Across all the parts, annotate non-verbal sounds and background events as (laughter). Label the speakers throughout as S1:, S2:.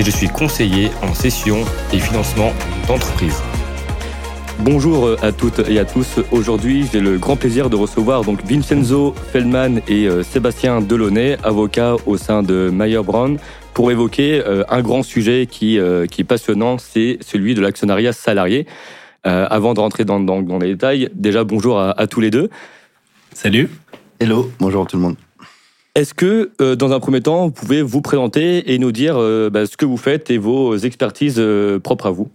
S1: et je suis conseiller en session et financement d'entreprise. Bonjour à toutes et à tous. Aujourd'hui, j'ai le grand plaisir de recevoir donc Vincenzo Feldman et euh, Sébastien Delaunay, avocats au sein de Mayer Brown, pour évoquer euh, un grand sujet qui, euh, qui est passionnant, c'est celui de l'actionnariat salarié. avant de rentrer dans, dans, dans, les détails, déjà bonjour à, à tous les deux.
S2: Salut.
S3: Hello, bonjour tout le monde.
S1: Est-ce que, euh, dans un premier temps, vous pouvez vous présenter et nous dire euh, bah, ce que vous faites et vos expertises euh, propres à vous?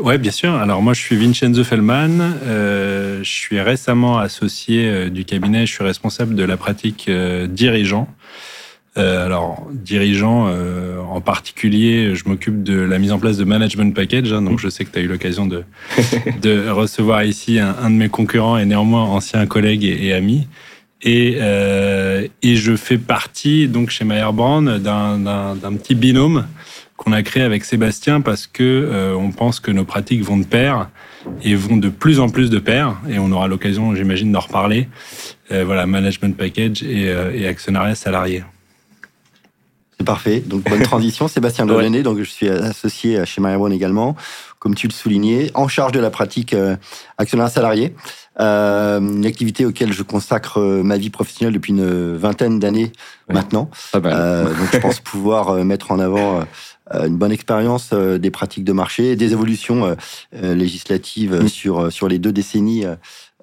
S2: Oui, bien sûr. Alors moi, je suis Vincenzo Fellman. je suis récemment associé du cabinet. Je suis responsable de la pratique dirigeant. alors, dirigeant, en particulier, je m'occupe de la mise en place de management package. Hein, donc, je sais que tu as eu l'occasion de, (laughs) de recevoir ici un, de mes concurrents et néanmoins ancien collègue et, et ami. Et, euh, et je fais partie, donc chez Brand d'un petit binôme qu'on a créé avec Sébastien parce que euh, on pense que nos pratiques vont de pair et vont de plus en plus de pair. Et on aura l'occasion, j'imagine, d'en reparler. Euh, voilà, management package et, et actionnariat salarié.
S3: C'est parfait. Donc, bonne transition. (laughs) Sébastien Delaunay, donc je suis associé chez Brand également, comme tu le soulignais, en charge de la pratique euh, actionnariat salarié. Euh, une activité auquel je consacre euh, ma vie professionnelle depuis une vingtaine d'années maintenant. Euh, (laughs) donc je pense pouvoir mettre en avant une bonne expérience des pratiques de marché, des évolutions législatives sur sur les deux décennies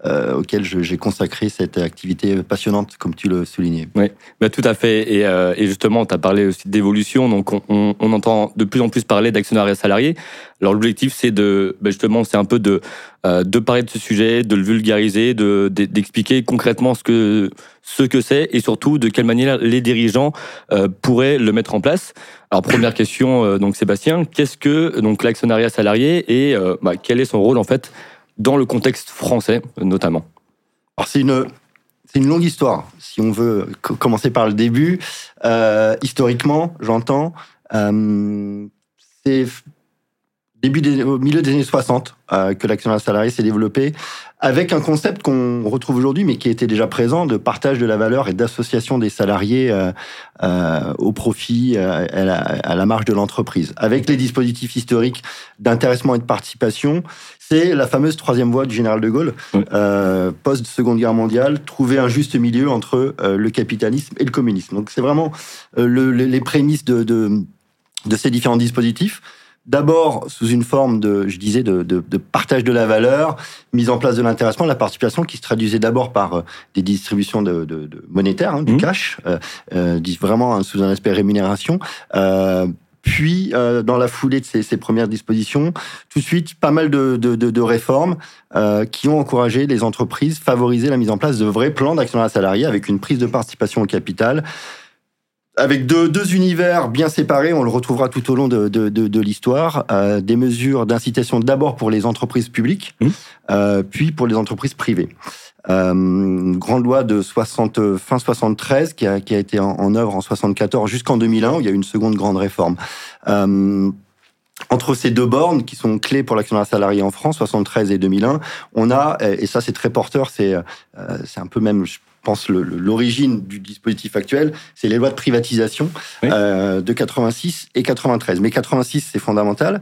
S3: euh, auquel j'ai consacré cette activité passionnante, comme tu le soulignais.
S1: Oui, bah, tout à fait. Et, euh, et justement, tu as parlé aussi d'évolution. Donc, on, on, on, entend de plus en plus parler d'actionnariat salarié. Alors, l'objectif, c'est de, bah, justement, c'est un peu de, euh, de parler de ce sujet, de le vulgariser, de, d'expliquer concrètement ce que, ce que c'est et surtout de quelle manière les dirigeants euh, pourraient le mettre en place. Alors, première question, euh, donc, Sébastien, qu'est-ce que donc l'actionnariat salarié et bah, quel est son rôle, en fait, dans le contexte français notamment
S3: c'est une, une longue histoire, si on veut commencer par le début. Euh, historiquement, j'entends, euh, c'est début des, au milieu des années 60 euh, que l'actionnariat salarié s'est développé avec un concept qu'on retrouve aujourd'hui mais qui était déjà présent de partage de la valeur et d'association des salariés euh, au profit à la marge de l'entreprise avec les dispositifs historiques d'intéressement et de participation c'est la fameuse troisième voie du général de Gaulle euh, post Seconde Guerre mondiale trouver un juste milieu entre euh, le capitalisme et le communisme donc c'est vraiment euh, le, les prémices de, de de ces différents dispositifs D'abord sous une forme de, je disais, de, partage de la valeur, mise en place de l'intéressement, la participation qui se traduisait d'abord par des distributions de, monétaires, hein, du mmh. cash, vraiment hein, sous un aspect rémunération. Puis, euh, dans la foulée de ces, ces, premières dispositions, tout de suite, pas mal de, de, de réformes euh, qui ont encouragé les entreprises, favoriser la mise en place de vrais plans d'action salarié avec une prise de participation au capital, avec deux, deux, univers bien séparés, on le retrouvera tout au long de, de, de, de l'histoire, euh, des mesures d'incitation d'abord pour les entreprises publiques, mmh. euh, puis pour les entreprises privées. Euh, une grande loi de 60, fin 73 qui a, qui a été en, en œuvre en 74 jusqu'en 2001, où il y a eu une seconde grande réforme. Euh, entre ces deux bornes qui sont clés pour l'actionnariat salarié en France, 73 et 2001, on a, et ça c'est très porteur, c'est euh, c'est un peu même, je pense, l'origine du dispositif actuel, c'est les lois de privatisation oui. euh, de 86 et 93. Mais 86, c'est fondamental.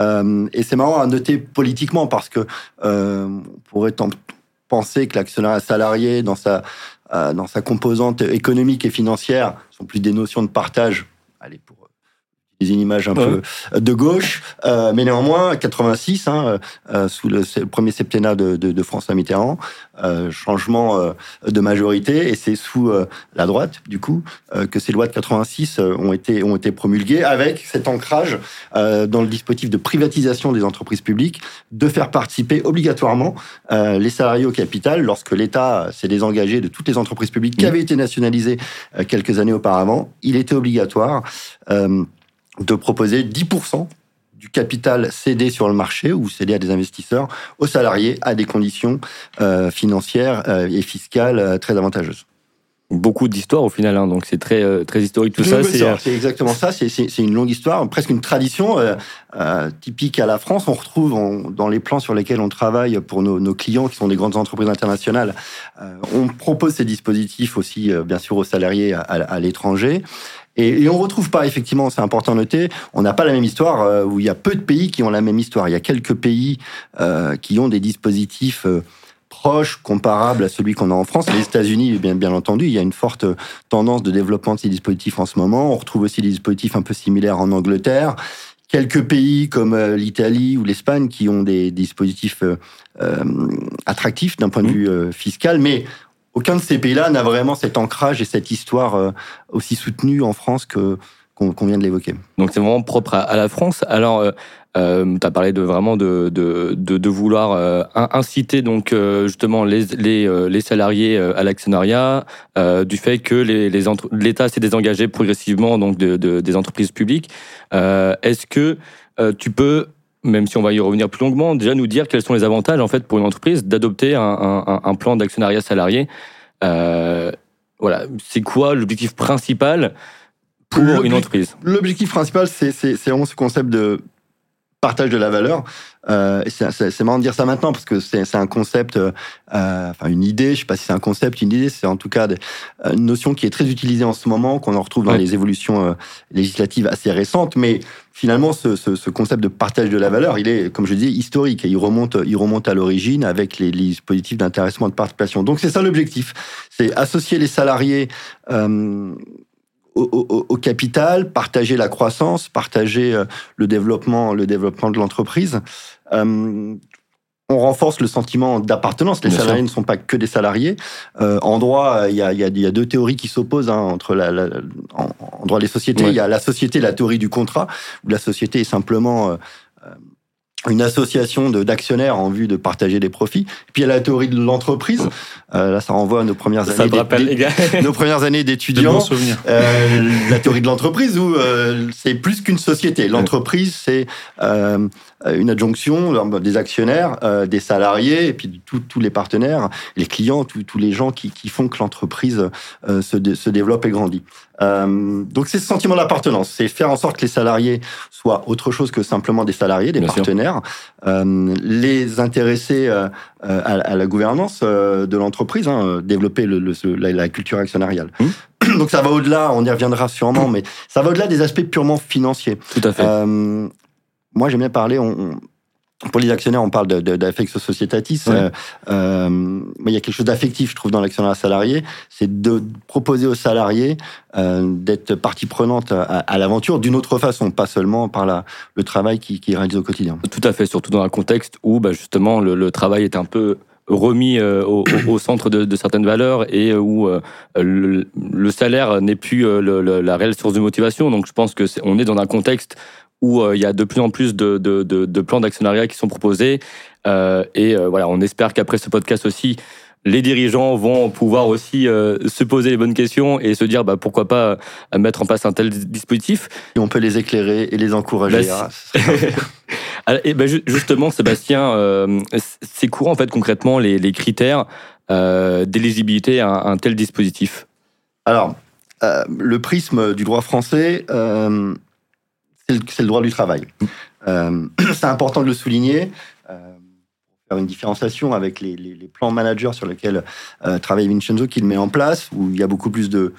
S3: Euh, et c'est marrant à noter politiquement parce que euh, on pourrait penser que l'actionnariat salarié, dans sa, euh, dans sa composante économique et financière, sont plus des notions de partage. Allez, pour une image un ouais. peu de gauche, euh, mais néanmoins 86, hein, euh, sous le, le, premier septennat de, de, de François Mitterrand, euh, changement euh, de majorité, et c'est sous euh, la droite du coup que ces lois de 86 ont été ont été promulguées avec cet ancrage dans le dispositif de privatisation des entreprises publiques, de faire participer obligatoirement les salariés au capital lorsque l'État s'est désengagé de toutes les entreprises publiques qui avaient été nationalisées quelques années auparavant. Il était obligatoire. Euh, de proposer 10% du capital cédé sur le marché ou cédé à des investisseurs aux salariés à des conditions financières et fiscales très avantageuses
S1: beaucoup d'histoires au final, hein, donc c'est très euh, très historique tout ça.
S3: Euh, c'est exactement ça. C'est une longue histoire, presque une tradition euh, typique à la France. On retrouve dans les plans sur lesquels on travaille pour nos, clients, qui sont des grandes entreprises internationales, on propose ces dispositifs aussi, bien sûr, aux salariés à, l'étranger. Et, et, on retrouve pas, effectivement, c'est important à noter, on n'a pas la même histoire, où il y a peu de pays qui ont la même histoire. Il y a quelques pays qui ont des dispositifs proche, comparable à celui qu'on a en France. Les États-Unis, bien, bien entendu, il y a une forte tendance de développement de ces dispositifs en ce moment. On retrouve aussi des dispositifs un peu similaires en Angleterre. Quelques pays comme euh, l'Italie ou l'Espagne qui ont des dispositifs euh, euh, attractifs d'un point de mmh. vue fiscal, mais aucun de ces pays-là n'a vraiment cet ancrage et cette histoire aussi soutenue en France que qu'on vient de l'évoquer.
S1: Donc c'est vraiment propre à, la France. Alors, euh, tu as parlé de vraiment de, de, vouloir euh, inciter donc euh, justement les, les, les salariés à l'actionnariat, du fait que les, les l'État s'est désengagé progressivement donc de, des entreprises publiques. Est-ce que tu peux même si on va y revenir plus longuement, déjà nous dire quels sont les avantages en fait pour une entreprise d'adopter un, un, un, plan d'actionnariat salarié? voilà, c'est quoi l'objectif principal? Pour une entreprise.
S3: L'objectif principal, c'est vraiment ce concept de partage de la valeur. Euh, c'est marrant de dire ça maintenant parce que c'est un concept, euh, enfin une idée, je sais pas si c'est un concept, une idée, c'est en tout cas une notion qui est très utilisée en ce moment, qu'on en retrouve dans les évolutions euh, législatives assez récentes, mais finalement ce, ce, ce, concept de partage de la valeur, il est, comme je dis, historique. Et il remonte, il remonte à l'origine avec les, les dispositifs d'intéressement de participation. Donc c'est ça l'objectif, c'est associer les salariés au, capital, partager la croissance, partager euh, le développement, le développement de l'entreprise. Euh, on renforce le sentiment d'appartenance. Les salariés ne sont pas que des salariés. Euh, en droit, il y a, deux théories qui s'opposent hein, entre la, en, droit des sociétés. Il y a la société, la théorie du contrat, où la société est simplement une association d'actionnaires en vue de partager des profits. Et puis il y a la théorie de l'entreprise. Euh, là, ça renvoie à nos premières années. (laughs) nos premières années d'étudiants. Euh, la théorie de l'entreprise où euh, c'est plus qu'une société. L'entreprise, c'est euh, une adjonction des actionnaires, euh, des salariés et puis tous les partenaires, les clients, tous les gens qui, qui font que l'entreprise se, se développe et grandit. donc c'est ce sentiment d'appartenance, c'est faire en sorte que les salariés soient autre chose que simplement des salariés, des partenaires. Euh, les intéresser euh, à, la gouvernance euh, de l'entreprise, hein, développer le, la, culture actionnariale. Mmh. Donc ça va au-delà, on y reviendra sûrement, mais ça va au-delà des aspects purement financiers.
S1: Tout à fait.
S3: Moi, j'aime bien parler, on, pour les actionnaires, on parle d'affectio societatis. Euh, euh, il y a quelque chose d'affectif, je trouve, dans l'actionnaire salarié. C'est de proposer aux salariés euh, d'être partie prenante à, l'aventure d'une autre façon, pas seulement par la, le travail qu'ils qui réalisent au quotidien.
S1: Tout à fait, surtout dans un contexte où bah, justement le, travail est un peu remis au, centre de, certaines valeurs et où le, salaire n'est plus la réelle source de motivation. Donc je pense que on est dans un contexte où euh, il y a de plus en plus de, de, de, plans d'actionnariat qui sont proposés. Euh, et euh, voilà, on espère qu'après ce podcast aussi, les dirigeants vont pouvoir aussi se poser les bonnes questions et se dire bah, pourquoi pas mettre en place un tel dispositif.
S3: Et on peut les éclairer et les encourager. Bah,
S1: ah, (laughs) et bah, justement, Sébastien, c'est courant en fait concrètement les, les critères d'éligibilité à un, tel dispositif?
S3: Alors, le prisme du droit français c'est le, droit du travail. Euh, (clears throat) c'est important de le souligner. Euh, pour faire une différenciation avec les, plans managers sur lesquels euh, travaille Vincenzo, qu'il met en place, où il y a beaucoup plus de,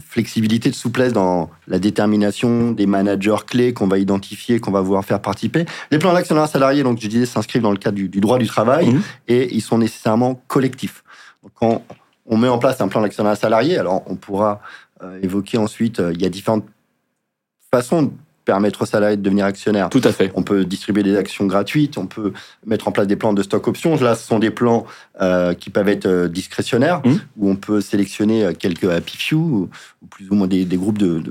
S3: flexibilité, de souplesse dans la détermination des managers clés qu'on va identifier, qu'on va vouloir faire participer. Les plans d'actionnaire salarié, donc je disais, s'inscrivent dans le cadre du, droit du travail mmh. et ils sont nécessairement collectifs. quand on met en place un plan d'actionnaire salarié, alors on pourra évoquer ensuite, il y a différentes façons permettre aux salariés de devenir actionnaires.
S1: Tout à fait.
S3: On peut distribuer des actions gratuites, on peut mettre en place des plans de stock options. Là, ce sont des plans euh, qui peuvent être euh, discrétionnaires, mmh. où on peut sélectionner euh, quelques happy few, ou plus ou moins des, groupes de,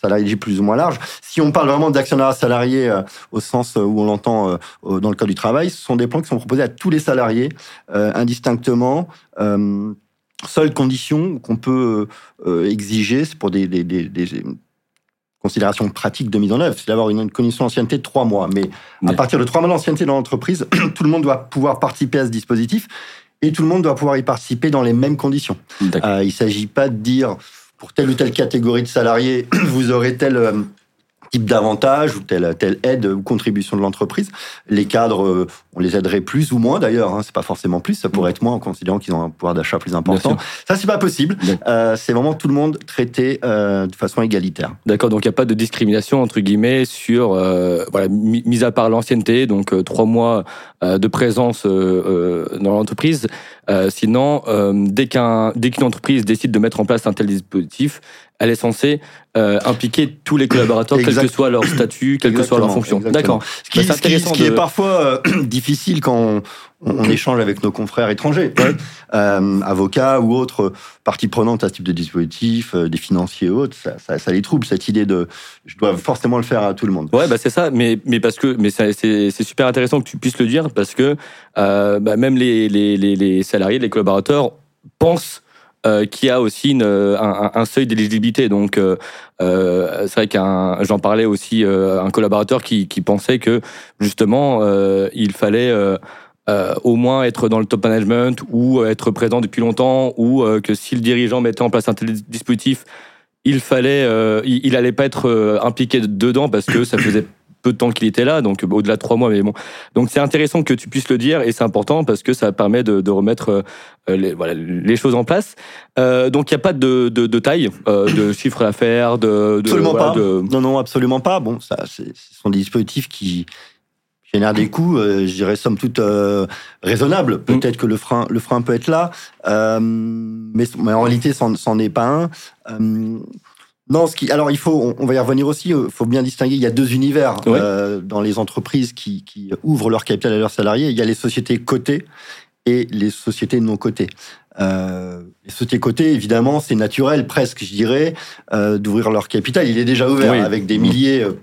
S3: salariés plus ou moins larges. Si on parle vraiment d'actionnaires salariés au sens où on l'entend dans le cadre du travail, ce sont des plans qui sont proposés à tous les salariés, indistinctement. seule condition qu'on peut exiger, c'est pour des considération pratique de mise en œuvre, c'est d'avoir une condition d'ancienneté de trois mois. Mais à partir de trois mois d'ancienneté dans l'entreprise, (clears throat) tout le monde doit pouvoir participer à ce dispositif et tout le monde doit pouvoir y participer dans les mêmes conditions. Euh, il ne s'agit pas de dire pour telle ou telle catégorie de salariés, (clears throat) vous aurez tel euh, type d'avantage ou telle, telle aide ou contribution de l'entreprise. Les cadres, euh, on les aiderait plus ou moins d'ailleurs. Hein, c'est pas forcément plus, ça pourrait être moins en considérant qu'ils ont un pouvoir d'achat plus important. Ça, c'est pas possible. Euh, c'est vraiment tout le monde traité euh, de façon égalitaire.
S1: D'accord. Donc il n'y a pas de discrimination entre guillemets sur euh, voilà mis à part l'ancienneté, donc euh, trois mois euh, de présence dans l'entreprise. Sinon, dès qu'un dès qu'une entreprise décide de mettre en place un tel dispositif, elle est censée euh, impliquer tous les collaborateurs, quel que soit leur statut, quelle que soit leur fonction. D'accord.
S3: Ce qui, bah, est, parfois euh, (clears throat) difficile quand on, échange avec nos confrères étrangers, (coughs) euh, avocats ou autres parties prenantes à ce type de dispositif, des financiers ou autres, ça, les trouble cette idée de je dois forcément le faire à tout le monde.
S1: Ouais, bah c'est ça, mais mais parce que mais c'est super intéressant que tu puisses le dire parce que bah, même les, les, les salariés, les collaborateurs pensent euh, qui a aussi une, un, un, seuil d'éligibilité. Donc, euh, euh c'est vrai qu'un, j'en parlais aussi, euh, un collaborateur qui, qui, pensait que justement, il fallait au moins être dans le top management ou être présent depuis longtemps, ou que si le dirigeant mettait en place un tel dispositif, il fallait, il, il allait pas être impliqué dedans parce que ça faisait (coughs) peu de temps qu'il était là, donc au-delà de trois mois. Mais bon, donc c'est intéressant que tu puisses le dire et c'est important parce que ça permet de, de remettre euh, les, voilà, les choses en place. Euh, donc il n'y a pas de, de, de taille, euh, de chiffre d'affaires, de,
S3: absolument pas. Non, non, absolument pas. Bon, ça, ce sont des dispositifs qui génèrent des coûts, je dirais somme toute raisonnables. Mm. Peut-être que le frein, le frein peut être là, mais, mais, en réalité, c'en est pas un. Non, ce qui, alors il faut, on, va y revenir aussi. Il euh, faut bien distinguer. Il y a deux univers euh, dans les entreprises qui, qui, ouvrent leur capital à leurs salariés. Il y a les sociétés cotées et les sociétés non cotées. Euh, les sociétés cotées, évidemment, c'est naturel, presque, je dirais, euh, d'ouvrir leur capital. Il est déjà ouvert avec des milliers, euh,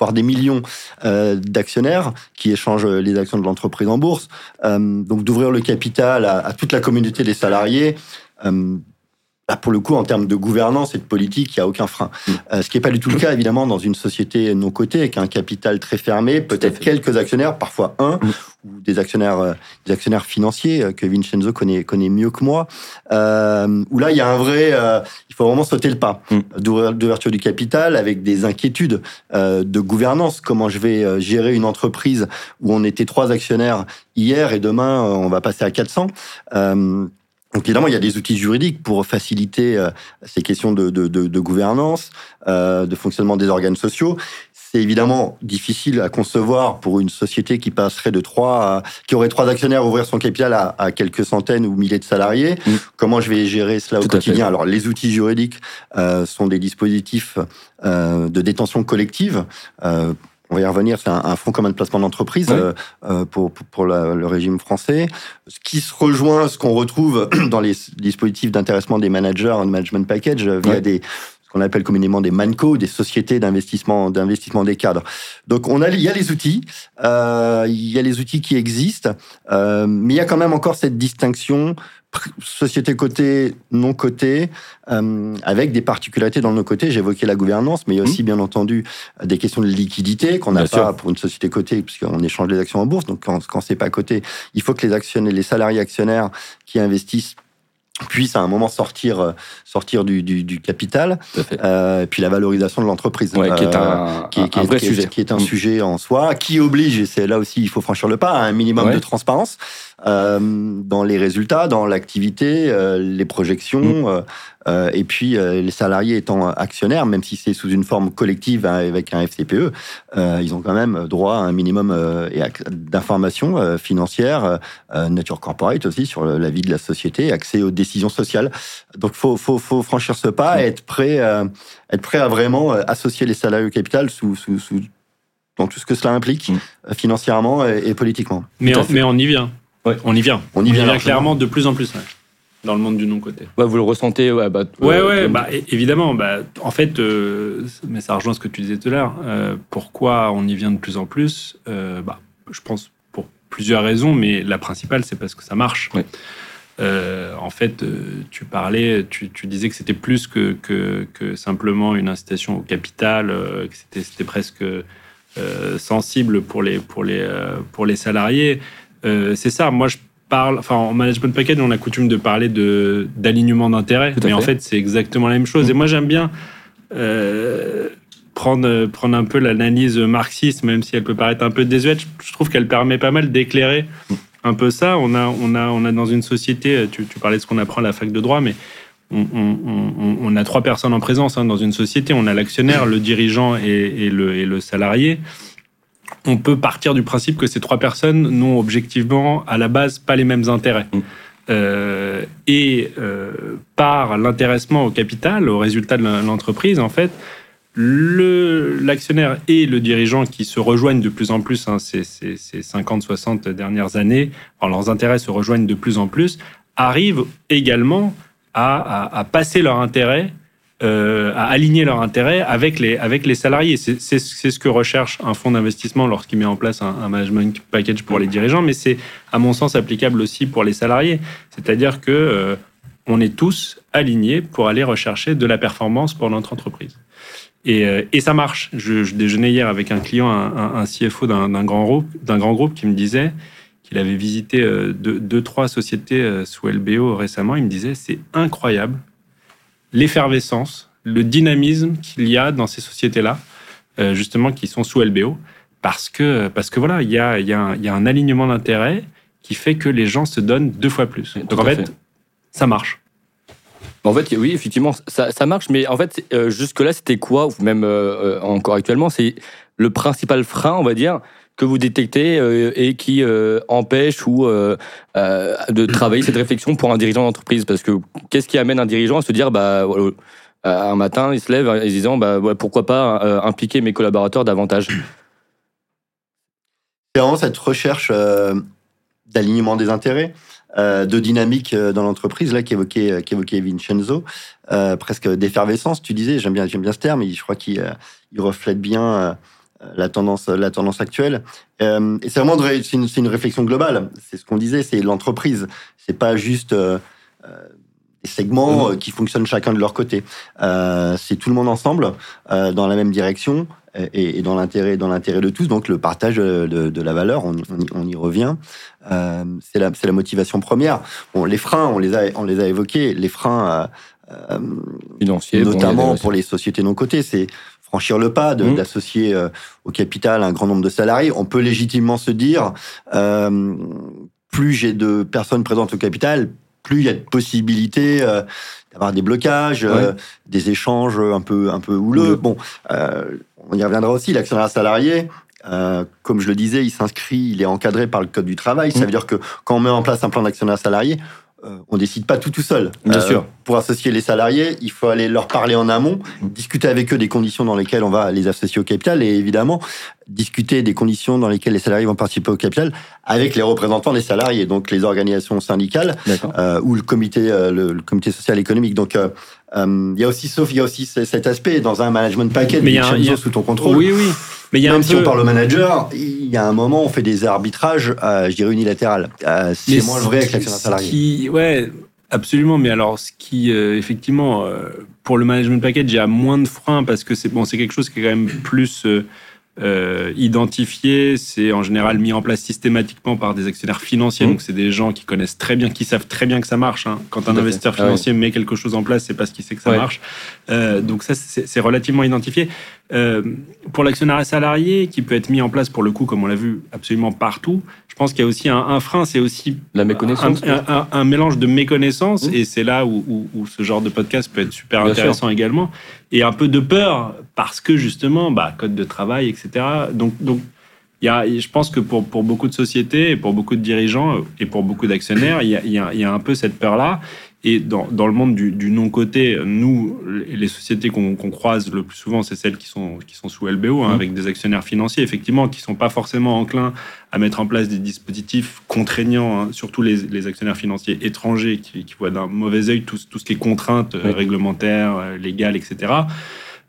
S3: voire des millions d'actionnaires qui échangent les actions de l'entreprise en bourse. donc d'ouvrir le capital à, à, toute la communauté des salariés pour le coup, en termes de gouvernance et de politique, il n'y a aucun frein. Mm. Euh, ce qui n'est pas du tout le cas, évidemment, dans une société non cotée, avec un capital très fermé, peut-être quelques actionnaires, parfois un, mm. ou des actionnaires, euh, des actionnaires financiers euh, que Vincenzo connaît, connaît mieux que moi, euh, où là, il y a un vrai... il faut vraiment sauter le pas mm. d'ouverture du capital avec des inquiétudes de gouvernance. Comment je vais gérer une entreprise où on était trois actionnaires hier et demain, on va passer à 400 donc évidemment, il y a des outils juridiques pour faciliter euh, ces questions de, de, de, de gouvernance, euh, de fonctionnement des organes sociaux. C'est évidemment difficile à concevoir pour une société qui passerait de trois, qui aurait trois actionnaires ouvrir son capital à, à, quelques centaines ou milliers de salariés. Mmh. Comment je vais gérer cela au quotidien? Alors les outils juridiques euh, sont des dispositifs euh, de détention collective euh, on va y revenir, c'est un, fonds commun de placement d'entreprise euh, euh, pour, pour, le régime français. Ce qui se rejoint, ce qu'on retrouve (clears throat) dans les dispositifs d'intéressement des managers en management package euh, via des ce qu'on appelle communément des manco, des sociétés d'investissement d'investissement des cadres. Donc on a il y a les outils, euh, il y a les outils qui existent, euh, mais il y a quand même encore cette distinction société cotée, non cotée, euh, avec des particularités dans nos côtés. J'évoquais la gouvernance, mais il y a aussi, mmh. bien entendu, des questions de liquidité qu'on n'a pas pour une société cotée, puisqu'on échange les actions en bourse. Donc, quand, quand c'est pas coté, il faut que les actionnaires, les salariés actionnaires qui investissent puissent à un moment sortir euh, sortir du, du, du capital euh, et puis la valorisation de l'entreprise
S1: ouais, qui est un, qui, un, vrai sujet
S3: qui est un mmh. sujet en soi qui oblige et c'est là aussi il faut franchir le pas à un minimum de transparence euh, dans les résultats, dans l'activité, euh, les projections, mm. euh, et puis les salariés étant actionnaires, même si c'est sous une forme collective hein, avec un FCPE, ils ont quand même droit à un minimum d'informations financières, nature corporate aussi sur la vie de la société, accès aux décisions sociales. Donc faut faut, faut franchir ce pas, et être prêt être prêt à vraiment associer les salariés au capital sous, sous, sous dans tout ce que cela implique, mm. financièrement et, politiquement.
S2: Mais mais on y vient. Ouais. On y vient. On y, vient, clairement de plus en plus. Dans le monde du non-côté.
S1: Ouais, vous le ressentez Ouais,
S2: bah, ouais, ouais bah, évidemment. Bah, en fait, euh, mais ça rejoint ce que tu disais tout à l'heure. Euh, pourquoi on y vient de plus en plus euh, bah, Je pense pour plusieurs raisons, mais la principale, c'est parce que ça marche. en fait, tu parlais, tu, disais que c'était plus que, que, simplement une incitation au capital, que c'était presque sensible pour les, pour les, pour les salariés. C'est ça, moi je parle, enfin en management package, on a coutume de parler de d'alignement d'intérêts, mais en fait c'est exactement la même chose. Et moi j'aime bien prendre, prendre un peu l'analyse marxiste, même si elle peut paraître un peu désuète, je trouve qu'elle permet pas mal d'éclairer un peu ça. On a, on a, on a dans une société, tu, parlais de ce qu'on apprend à la fac de droit, mais on, a trois personnes en présence hein, dans une société. On a l'actionnaire, le dirigeant et, le, et le salarié. On peut partir du principe que ces trois personnes n'ont objectivement, à la base, pas les mêmes intérêts. Mm. Euh, et euh, par l'intéressement au capital, au résultat de l'entreprise, en fait, l'actionnaire et le dirigeant qui se rejoignent de plus en plus hein, ces, 50-60 dernières années, leurs intérêts se rejoignent de plus en plus, arrivent également à, passer leur intérêt, euh, à aligner leur intérêt avec les, avec les salariés. C'est ce que recherche un fonds d'investissement lorsqu'il met en place un, management package pour les dirigeants, mais c'est à mon sens applicable aussi pour les salariés. C'est-à-dire que euh, on est tous alignés pour aller rechercher de la performance pour notre entreprise. Euh, et, ça marche. Je, déjeunais hier avec un client, un, CFO d'un grand groupe, d'un grand groupe, qui me disait qu'il avait visité euh, deux, trois sociétés euh, sous LBO récemment. Il me disait c'est incroyable l'effervescence, le dynamisme qu'il y a dans ces sociétés-là, justement qui sont sous LBO, parce que parce que voilà, il y a, y, a un alignement d'intérêts qui fait que les gens se donnent deux fois plus. Donc en fait, ça marche.
S1: En fait, oui, effectivement, ça, ça marche, mais en fait, euh, jusque-là, c'était quoi, ou même euh, euh, encore actuellement, c'est le principal frein, on va dire, que vous détectez et qui empêche ou de travailler cette réflexion pour un dirigeant d'entreprise Parce que qu'est-ce qui amène un dirigeant à se dire, bah, un matin, il se lève en se disant, bah, pourquoi pas impliquer mes collaborateurs davantage?
S3: C'est vraiment cette recherche d'alignement des intérêts. Euh, de dynamique euh, dans l'entreprise là qu'évoquait euh, qu'évoquait Vincenzo, presque d'effervescence. Tu disais, j'aime bien j'aime bien ce terme. je crois qu'il reflète bien la tendance la tendance actuelle. et c'est vraiment c'est une, une, réflexion globale. C'est ce qu'on disait, c'est l'entreprise. C'est pas juste des segments qui fonctionnent chacun de leur côté. c'est tout le monde ensemble dans la même direction et, dans l'intérêt dans l'intérêt de tous. Donc le partage de, la valeur, on, y revient. Euh, c'est la c'est la motivation première. Bon, les freins, on les a on les a évoqués. Les freins euh, euh
S1: financiers,
S3: notamment pour les sociétés non cotées, c'est franchir le pas mmh. d'associer euh, au capital un grand nombre de salariés. On peut légitimement se dire plus j'ai de personnes présentes au capital, plus il y a de possibilités d'avoir des blocages, des échanges un peu un peu houleux. Bon, euh, on y reviendra aussi, l'actionnaire salarié, euh, comme je le disais, il s'inscrit, il est encadré par le Code du travail. Ça mm. veut dire que quand on met en place un plan d'actionnaire salarié, euh, on décide pas tout tout seul.
S1: Bien euh, sûr.
S3: Pour associer les salariés, il faut aller leur parler en amont, discuter avec eux des conditions dans lesquelles on va les associer au capital et évidemment discuter des conditions dans lesquelles les salariés vont participer au capital avec les représentants des salariés, donc les organisations syndicales ou le comité, le, le, comité social économique. Donc il y a aussi, sauf il y a aussi cet aspect dans un management package, mais il y a, sous ton contrôle.
S2: Oui, oui.
S3: Mais il y a Même si on parle au manager, il y a un moment, on fait des arbitrages, euh, je dirais unilatéral. Euh, c'est moins vrai avec l'actionnaire salarié.
S2: Qui, ouais, absolument. Mais alors, ce qui, euh, effectivement, pour le management package, il y a moins de freins parce que c'est bon, c'est quelque chose qui est quand même plus euh, identifié, c'est en général mis en place systématiquement par des actionnaires financiers. Mmh. Donc, c'est des gens qui connaissent très bien, qui savent très bien que ça marche. Hein. Quand un investisseur ah financier met quelque chose en place, c'est parce qu'il sait que ça marche. Euh, donc, ça, c'est relativement identifié. Euh, pour l'actionnaire salarié, qui peut être mis en place pour le coup, comme on l'a vu, absolument partout, je pense qu'il y a aussi un, frein, c'est aussi
S1: la méconnaissance,
S2: un, mélange de méconnaissance, mmh. et c'est là où, ce genre de podcast peut être super intéressant également et un peu de peur parce que justement, bah, code de travail, etc. Donc, donc il y a, je pense que pour, pour beaucoup de sociétés, et pour beaucoup de dirigeants et pour beaucoup d'actionnaires, il y a, il y a un peu cette peur-là. Et dans, dans le monde du, du non-côté, nous, les sociétés qu'on croise le plus souvent, c'est celles qui sont, qui sont sous LBO, hein, mmh. avec des actionnaires financiers, effectivement, qui sont pas forcément enclins à mettre en place des dispositifs contraignants, hein, surtout les, les, actionnaires financiers étrangers qui, qui voient d'un mauvais œil tout, tout, ce qui est contraintes euh, réglementaires, euh, légales, etc.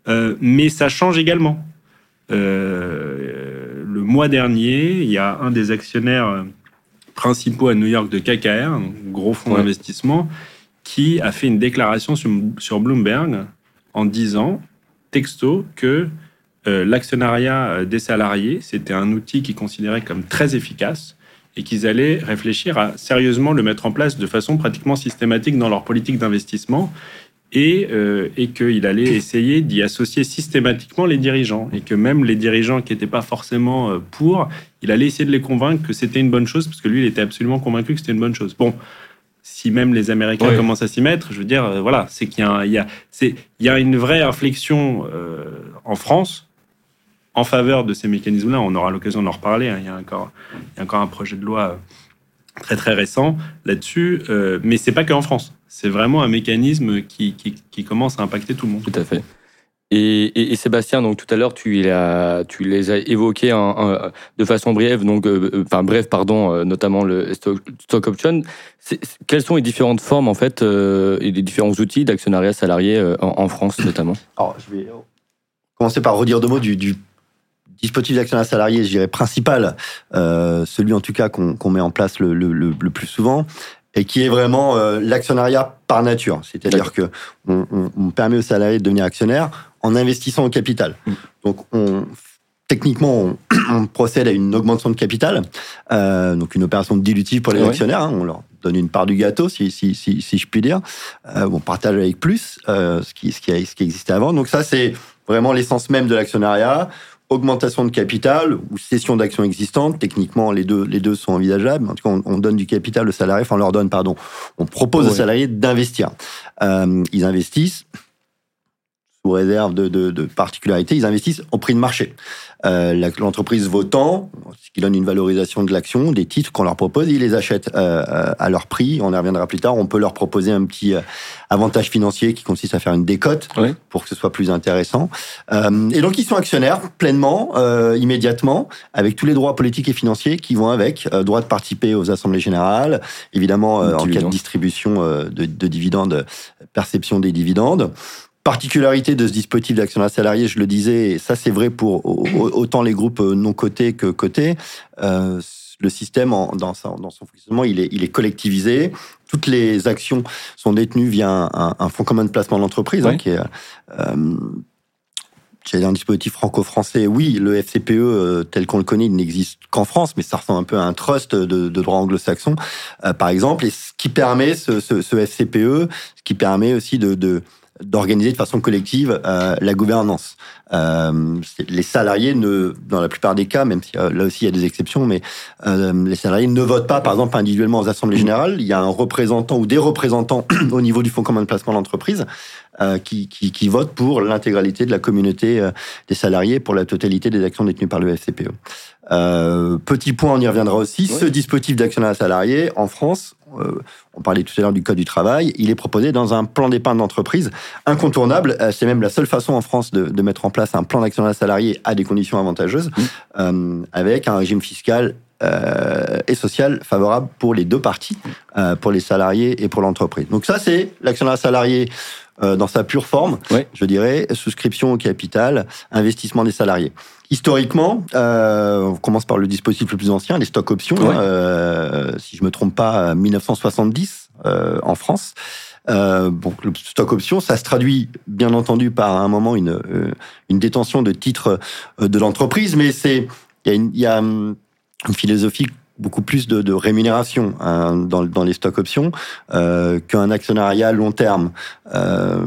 S2: Euh, mais ça change également. Euh, le mois dernier, il y a un des actionnaires principaux à New York de KKR, un gros fonds d'investissement, qui a fait une déclaration sur, Bloomberg en disant, texto, que euh, l'actionnariat des salariés, c'était un outil qu'ils considéraient comme très efficace et qu'ils allaient réfléchir à sérieusement le mettre en place de façon pratiquement systématique dans leur politique d'investissement et, euh, et qu'il allait essayer d'y associer systématiquement les dirigeants et que même les dirigeants qui n'étaient pas forcément euh, pour, il allait essayer de les convaincre que c'était une bonne chose parce que lui, il était absolument convaincu que c'était une bonne chose. Bon, si même les Américains commencent à s'y mettre, je veux dire, euh, voilà, c'est qu'il y, a, il y, a, il y a une vraie inflexion en France en faveur de ces mécanismes-là. On aura l'occasion d'en reparler. Hein. Il, y a encore, il y a encore un projet de loi très très récent là-dessus, euh, mais c'est pas qu'en France. C'est vraiment un mécanisme qui, qui, commence à impacter tout le monde.
S1: Tout à fait. Et, et, Sébastien, donc tout à l'heure, tu, tu les as évoqués de façon brève, donc euh, euh, enfin bref, pardon, notamment le stock, option. quelles sont les différentes formes en fait et les différents outils d'actionnariat salarié en, France notamment (coughs)
S3: Alors, je vais commencer par redire deux mots du, du dispositif d'actionnariat salarié, je dirais principal, euh, celui en tout cas qu'on met en place le, le, le, plus souvent, et qui est vraiment euh, l'actionnariat par nature. C'est-à-dire que on, on, permet aux salariés de devenir actionnaires en investissant au capital. Mm. Donc, on, techniquement, (clears throat) on, procède à une augmentation de capital, euh, donc une opération dilutive pour les actionnaires. Hein, on leur donne une part du gâteau, si, si, si, si je puis dire. Euh, on partage avec plus euh, ce, qui, ce, qui ce qui existait avant. Donc ça, c'est vraiment l'essence même de l'actionnariat augmentation de capital ou cession d'actions existantes. Techniquement, les deux, les deux sont envisageables. En tout cas, on, donne du capital aux salariés, enfin, on leur donne, pardon, on propose aux salariés d'investir. Ils investissent sous réserve de, de, de, particularités, ils investissent au prix de marché. Euh, l'entreprise vaut tant, ce qui donne une valorisation de l'action, des titres qu'on leur propose, ils les achètent euh, euh, à leur prix. On y reviendra plus tard. On peut leur proposer un petit avantage financier qui consiste à faire une décote pour que ce soit plus intéressant. et donc ils sont actionnaires pleinement, immédiatement, avec tous les droits politiques et financiers qui vont avec, droit de participer aux assemblées générales, évidemment en cas de distribution de, de dividendes, perception des dividendes particularité de ce dispositif d'actionnariat salarié, je le disais, et ça c'est vrai pour autant les groupes non cotés que cotés, euh, le système dans, son fonctionnement, il est, il est collectivisé. Toutes les actions sont détenues via un, fonds commun de placement d'entreprise, hein, qui est euh, un dispositif franco-français. Oui, le FCPE euh, tel qu'on le connaît, il n'existe qu'en France, mais ça ressemble un peu à un trust de, droit anglo-saxon, euh, par exemple. Et ce qui permet ce, ce, ce FCPE, ce qui permet aussi de, de d'organiser de façon collective euh, la gouvernance. Euh, les salariés ne, dans la plupart des cas, même si euh, là aussi il y a des exceptions, mais euh, les salariés ne votent pas, par exemple, individuellement aux assemblées générales. Il y a un représentant ou des représentants (clears throat) au niveau du fonds commun de placement d'entreprise qui, qui, qui votent pour l'intégralité de la communauté des salariés pour la totalité des actions détenues par le FCPE. petit point, on y reviendra aussi. Ce dispositif d'actionnariat salarié en France, euh, on parlait tout à l'heure du code du travail, il est proposé dans un plan d'épargne d'entreprise incontournable. Euh, c'est même la seule façon en France de, mettre en place un plan d'actionnariat salarié à des conditions avantageuses, euh, avec un régime fiscal et social favorable pour les deux parties, pour les salariés et pour l'entreprise. Donc ça, c'est l'actionnariat salarié dans sa pure forme, je dirais, souscription au capital, investissement des salariés. Historiquement, euh, on commence par le dispositif le plus ancien, les stocks options. Euh, si je me trompe pas, 1970 euh, en France. Euh, bon, le stock option, ça se traduit bien entendu par un moment une, euh, une détention de titres euh, de l'entreprise, mais c'est il y a, une, une philosophie beaucoup plus de, de rémunération hein, dans, dans, les stocks options euh, qu'un actionnariat long terme. Euh,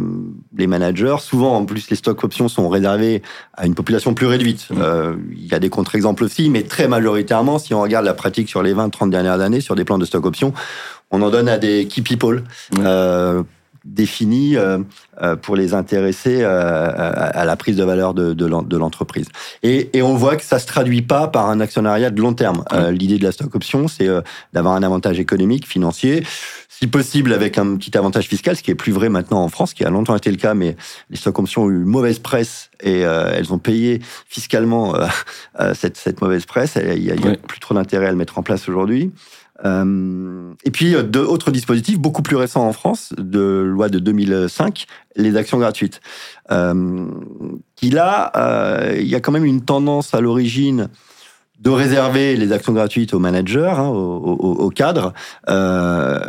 S3: les managers, souvent en plus les stocks options sont réservés à une population plus réduite. Mmh. Euh, il y a des contre-exemples aussi, mais très majoritairement, si on regarde la pratique sur les 20-30 dernières années sur des plans de stock options, on en donne à des key people. Mmh. Définis euh, euh, pour les intéresser euh, à la prise de valeur de, de l'entreprise. Et, et, on voit que ça se traduit pas par un actionnariat de long terme. L'idée de la stock option, c'est d'avoir un avantage économique, financier, si possible avec un petit avantage fiscal, ce qui est plus vrai maintenant en France, qui a longtemps été le cas, mais les stock options ont eu mauvaise presse et elles ont payé fiscalement cette, cette, mauvaise presse. Il n'y a, a, plus trop d'intérêt à le mettre en place aujourd'hui. Euh, et puis, d'autres dispositifs beaucoup plus récents en France, de loi de 2005, les actions gratuites. Euh, qui là, euh, il y a quand même une tendance à l'origine de réserver les actions gratuites aux managers, hein, aux, cadres. Euh,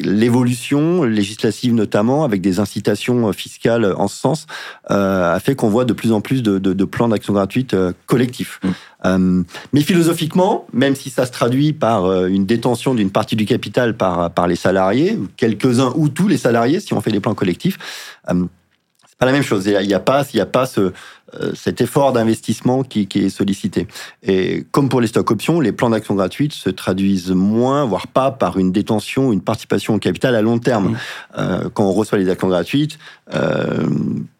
S3: l'évolution législative notamment, avec des incitations fiscales en ce sens, euh, a fait qu'on voit de plus en plus de, plans d'actions gratuites euh, collectifs. Mmh. mais philosophiquement, même si ça se traduit par une détention d'une partie du capital par, par les salariés, quelques-uns ou tous les salariés, si on fait des plans collectifs, c'est pas la même chose. Il n'y a, pas, il y a pas ce, euh, cet effort d'investissement qui, est sollicité. Et comme pour les stocks options, les plans d'action gratuites se traduisent moins, voire pas, par une détention, une participation au capital à long terme. Mmh. Euh, quand on reçoit les actions gratuites, euh,